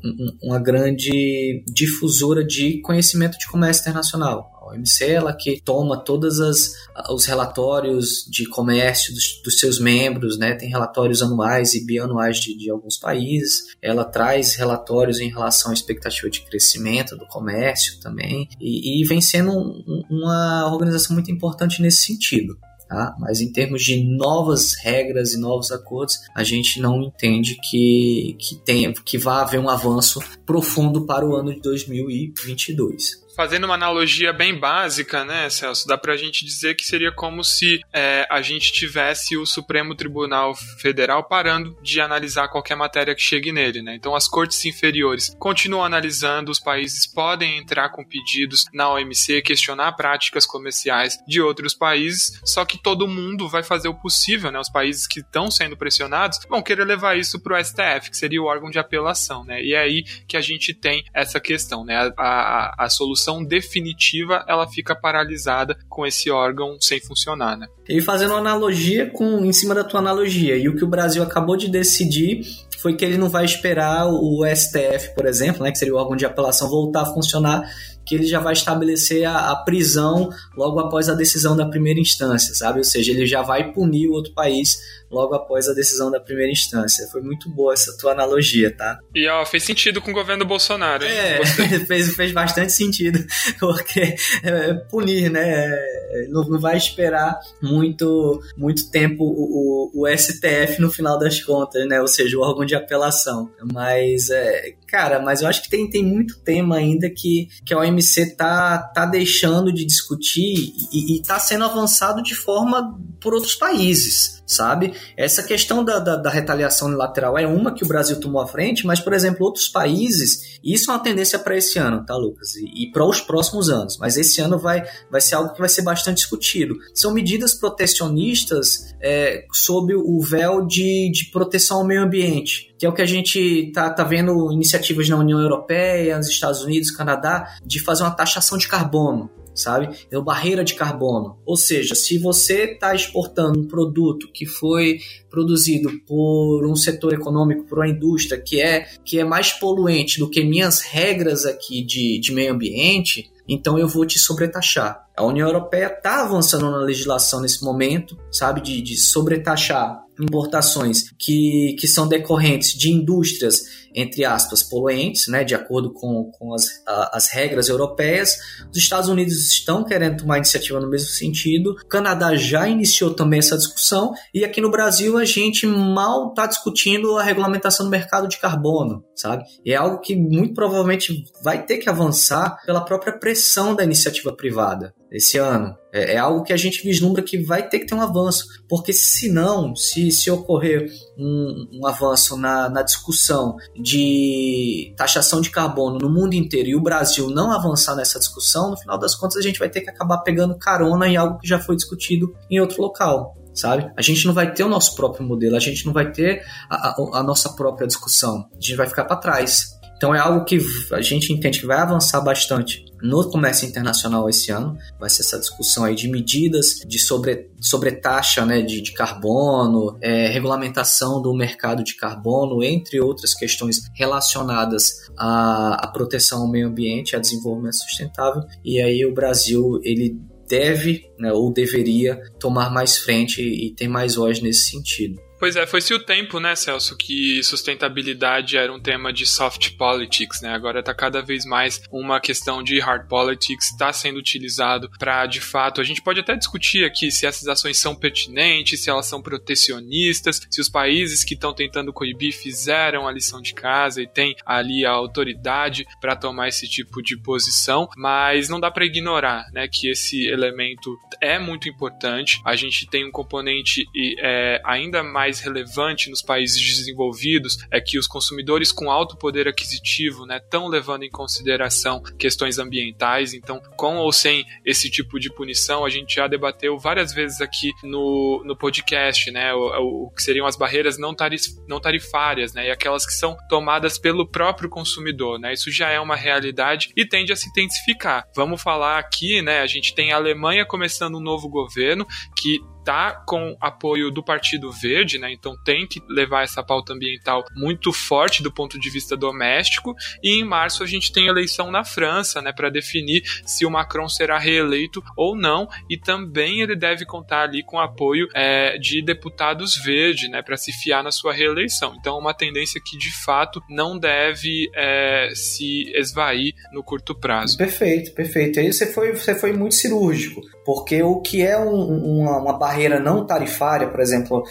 uma grande difusora de conhecimento de comércio internacional. OMC ela que toma todos os relatórios de comércio dos, dos, seus membros, né? tem relatórios anuais e bianuais de, de alguns países, ela traz relatórios em relação à expectativa de crescimento do comércio também, e, e vem sendo um, uma organização muito importante nesse sentido. Tá? Mas em termos de novas regras e novos acordos, a gente não entende que, que, tenha, que vá haver um avanço profundo para o ano de 2022 fazendo uma analogia bem básica, né, Celso, dá pra gente dizer que seria como se é, a gente tivesse o Supremo Tribunal Federal parando de analisar qualquer matéria que chegue nele, né? Então as cortes inferiores continuam analisando, os países podem entrar com pedidos na OMC, questionar práticas comerciais de outros países, só que todo mundo vai fazer o possível, né? Os países que estão sendo pressionados vão querer levar isso pro STF, que seria o órgão de apelação, né? E é aí que a gente tem essa questão, né? a, a, a solução definitiva ela fica paralisada com esse órgão sem funcionar, né? E fazendo uma analogia com em cima da tua analogia, e o que o Brasil acabou de decidir foi que ele não vai esperar o STF, por exemplo, né, que seria o órgão de apelação, voltar a funcionar que ele já vai estabelecer a, a prisão logo após a decisão da primeira instância, sabe? Ou seja, ele já vai punir o outro país logo após a decisão da primeira instância. Foi muito boa essa tua analogia, tá? E ó, fez sentido com o governo Bolsonaro, hein? É, (laughs) fez, fez bastante sentido, (laughs) porque é, punir, né? É, não, não, vai esperar muito, muito tempo o, o, o, STF no final das contas, né? Ou seja, o órgão de apelação. Mas, é, cara, mas eu acho que tem, tem muito tema ainda que, que a OMC tá, tá deixando de discutir e, e tá sendo avançado de forma por outros países sabe? Essa questão da, da, da, retaliação unilateral é uma que o Brasil tomou à frente, mas, por exemplo, outros países, isso é uma tendência para esse ano, tá, Lucas? E, e para os próximos anos, mas esse ano vai, vai ser algo que vai ser bastante discutido. São medidas protecionistas é, sob o véu de, de proteção ao meio ambiente, que é o que a gente tá, tá vendo iniciativas na União Europeia, nos Estados Unidos, Canadá, de fazer uma taxação de carbono sabe? É uma barreira de carbono. Ou seja, se você está exportando um produto que foi produzido por um setor econômico, por uma indústria que é, que é mais poluente do que minhas regras aqui de, de meio ambiente, então eu vou te sobretaxar. A União Europeia está avançando na legislação nesse momento, sabe, de, de sobretaxar importações que, que são decorrentes de indústrias entre aspas, poluentes, né, de acordo com, com as, a, as regras europeias. Os Estados Unidos estão querendo tomar iniciativa no mesmo sentido. O Canadá já iniciou também essa discussão. E aqui no Brasil a gente mal está discutindo a regulamentação do mercado de carbono, sabe? E é algo que muito provavelmente vai ter que avançar pela própria pressão da iniciativa privada esse ano. É, é, algo que a gente vislumbra que vai ter que ter um avanço, porque se não, se, se ocorrer um, um avanço na, na discussão de taxação de carbono no mundo inteiro e o Brasil não avançar nessa discussão, no final das contas a gente vai ter que acabar pegando carona em algo que já foi discutido em outro local sabe? A gente não vai ter o nosso próprio modelo, a gente não vai ter a, a, a nossa própria discussão, a gente vai ficar para trás. Então é algo que a gente entende que vai avançar bastante no comércio internacional esse ano. Vai ser essa discussão aí de medidas de sobre, sobre taxa né, de, de carbono, é, regulamentação do mercado de carbono, entre outras questões relacionadas à, à proteção ao meio ambiente, a desenvolvimento sustentável. E aí o Brasil ele deve né, ou deveria tomar mais frente e ter mais voz nesse sentido. Pois é, foi-se o tempo, né, Celso, que sustentabilidade era um tema de soft politics, né? Agora está cada vez mais uma questão de hard politics, está sendo utilizado para, de fato, a gente pode até discutir aqui se essas ações são pertinentes, se elas são protecionistas, se os países que estão tentando coibir fizeram a lição de casa e tem ali a autoridade para tomar esse tipo de posição, mas não dá para ignorar, né, que esse elemento é muito importante. A gente tem um componente é, ainda mais mais relevante nos países desenvolvidos é que os consumidores com alto poder aquisitivo estão né, levando em consideração questões ambientais. Então, com ou sem esse tipo de punição, a gente já debateu várias vezes aqui no, no podcast, né, o, o que seriam as barreiras não, tarif, não tarifárias, né, e aquelas que são tomadas pelo próprio consumidor, né. Isso já é uma realidade e tende a se intensificar. Vamos falar aqui, né, a gente tem a Alemanha começando um novo governo que tá com apoio do Partido Verde, né? Então tem que levar essa pauta ambiental muito forte do ponto de vista doméstico. E em março a gente tem eleição na França, né? Para definir se o Macron será reeleito ou não. E também ele deve contar ali com apoio é, de deputados verdes, né? Para se fiar na sua reeleição. Então é uma tendência que de fato não deve é, se esvair no curto prazo. Perfeito, perfeito. Aí você foi, você foi muito cirúrgico, porque o que é um, uma, uma barreira barreira não tarifária, por exemplo,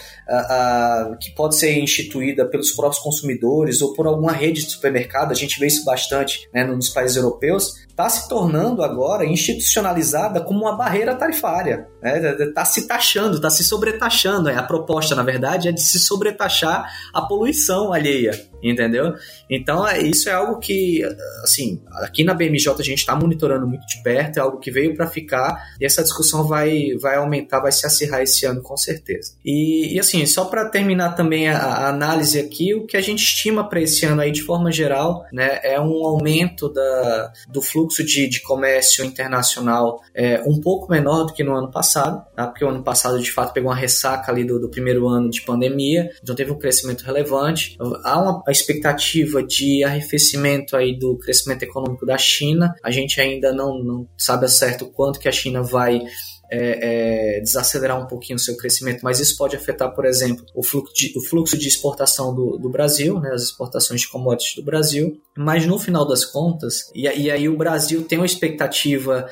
que pode ser instituída pelos próprios consumidores ou por alguma rede de supermercado, a gente vê isso bastante né, nos países europeus, está se tornando agora institucionalizada como uma barreira tarifária. Está né? Tá se taxando, está se sobretaxando. A proposta, na verdade, é de se sobretaxar a poluição alheia, entendeu? Então, é, isso é algo que, assim, aqui na BMJ a gente está monitorando muito de perto, é algo que veio para ficar e essa discussão vai, vai aumentar, vai se acirrar esse ano com certeza. E, e assim, só para terminar também a, a, análise aqui, o que a gente estima para esse ano aí de forma geral, né, é um aumento da, do fluxo fluxo de, de comércio internacional é um pouco menor do que no ano passado, tá? porque o ano passado de fato pegou uma ressaca ali do, do primeiro ano de pandemia, então teve um crescimento relevante. Há uma expectativa de arrefecimento aí do crescimento econômico da China. A gente ainda não, não sabe a certo quanto que a China vai é, é, desacelerar um pouquinho o seu crescimento, mas isso pode afetar, por exemplo, o fluxo de, o fluxo de exportação do, do Brasil, né, as exportações de commodities do Brasil. Mas no final das contas, e, e aí o Brasil tem uma expectativa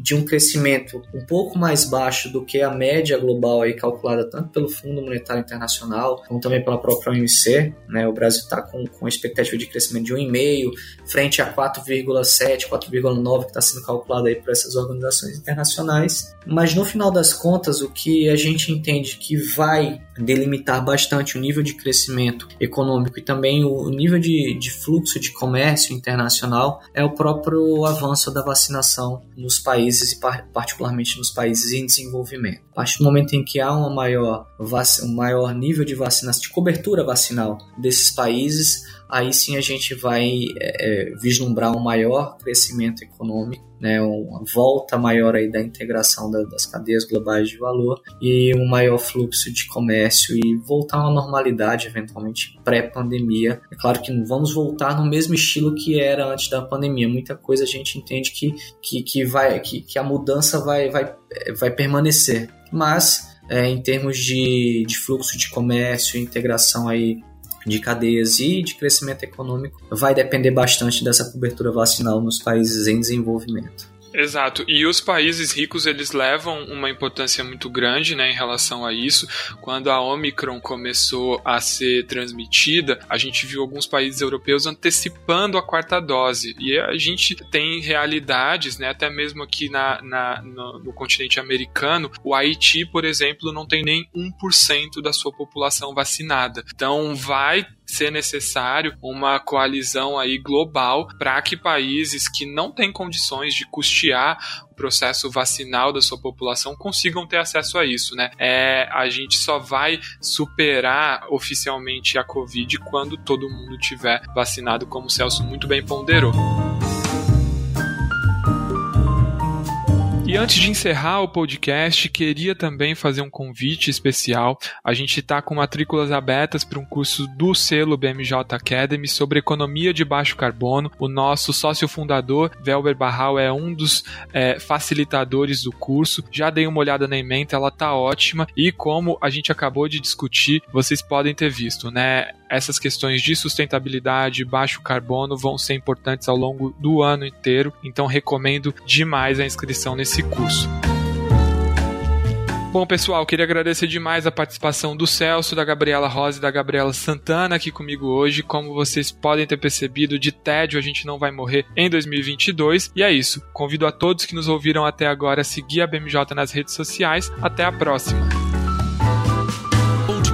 de um crescimento um pouco mais baixo do que a média global aí calculada tanto pelo Fundo Monetário Internacional como também pela própria OMC. Né, o Brasil está com, com expectativa de crescimento de 1,5 frente a 4,7, 4,9 que está sendo calculado aí por essas organizações internacionais. Mas no final das contas, o que a gente entende que vai delimitar bastante o nível de crescimento econômico e também o nível de, de fluxo de comércio internacional é o próprio avanço da vacinação nos países e particularmente nos países em desenvolvimento. A partir do momento em que há uma maior, um maior nível de vacinação, de cobertura vacinal desses países, aí sim a gente vai é, é, vislumbrar um maior crescimento econômico, né, uma volta maior aí da integração da, das cadeias globais de valor e um maior fluxo de comércio e voltar uma normalidade eventualmente pré-pandemia. É claro que não vamos voltar no mesmo estilo que era antes da pandemia. Muita coisa a gente entende que, que, que, vai, que, que a mudança vai, vai, vai permanecer. Mas é, em termos de, de fluxo de comércio, integração aí de cadeias e de crescimento econômico vai depender bastante dessa cobertura vacinal nos países em desenvolvimento. Exato. E os países ricos eles levam uma importância muito grande, né, em relação a isso. Quando a Omicron começou a ser transmitida, a gente viu alguns países europeus antecipando a quarta dose. E a gente tem realidades, né, até mesmo aqui na, na no, no, continente americano, o Haiti, por exemplo, não tem nem 1% da sua população vacinada. Então vai ser necessário uma coalizão aí global para que países que não têm condições de custear o processo vacinal da sua população consigam ter acesso a isso, né? É, a gente só vai superar oficialmente a Covid quando todo mundo tiver vacinado, como o Celso muito bem ponderou. E antes de encerrar o podcast, queria também fazer um convite especial. A gente está com matrículas abertas para um curso do selo BMJ Academy sobre economia de baixo carbono. O nosso sócio fundador, Velber Barral, é um dos é, facilitadores do curso. Já dei uma olhada na ementa, ela tá ótima. E como a gente acabou de discutir, vocês podem ter visto, né? essas questões de sustentabilidade, baixo carbono vão ser importantes ao longo do ano inteiro, então recomendo demais a inscrição nesse curso. Bom, pessoal, queria agradecer demais a participação do Celso, da Gabriela Rosa e da Gabriela Santana aqui comigo hoje. Como vocês podem ter percebido, de tédio a gente não vai morrer em 2022. E é isso. Convido a todos que nos ouviram até agora a seguir a BMJ nas redes sociais. Até a próxima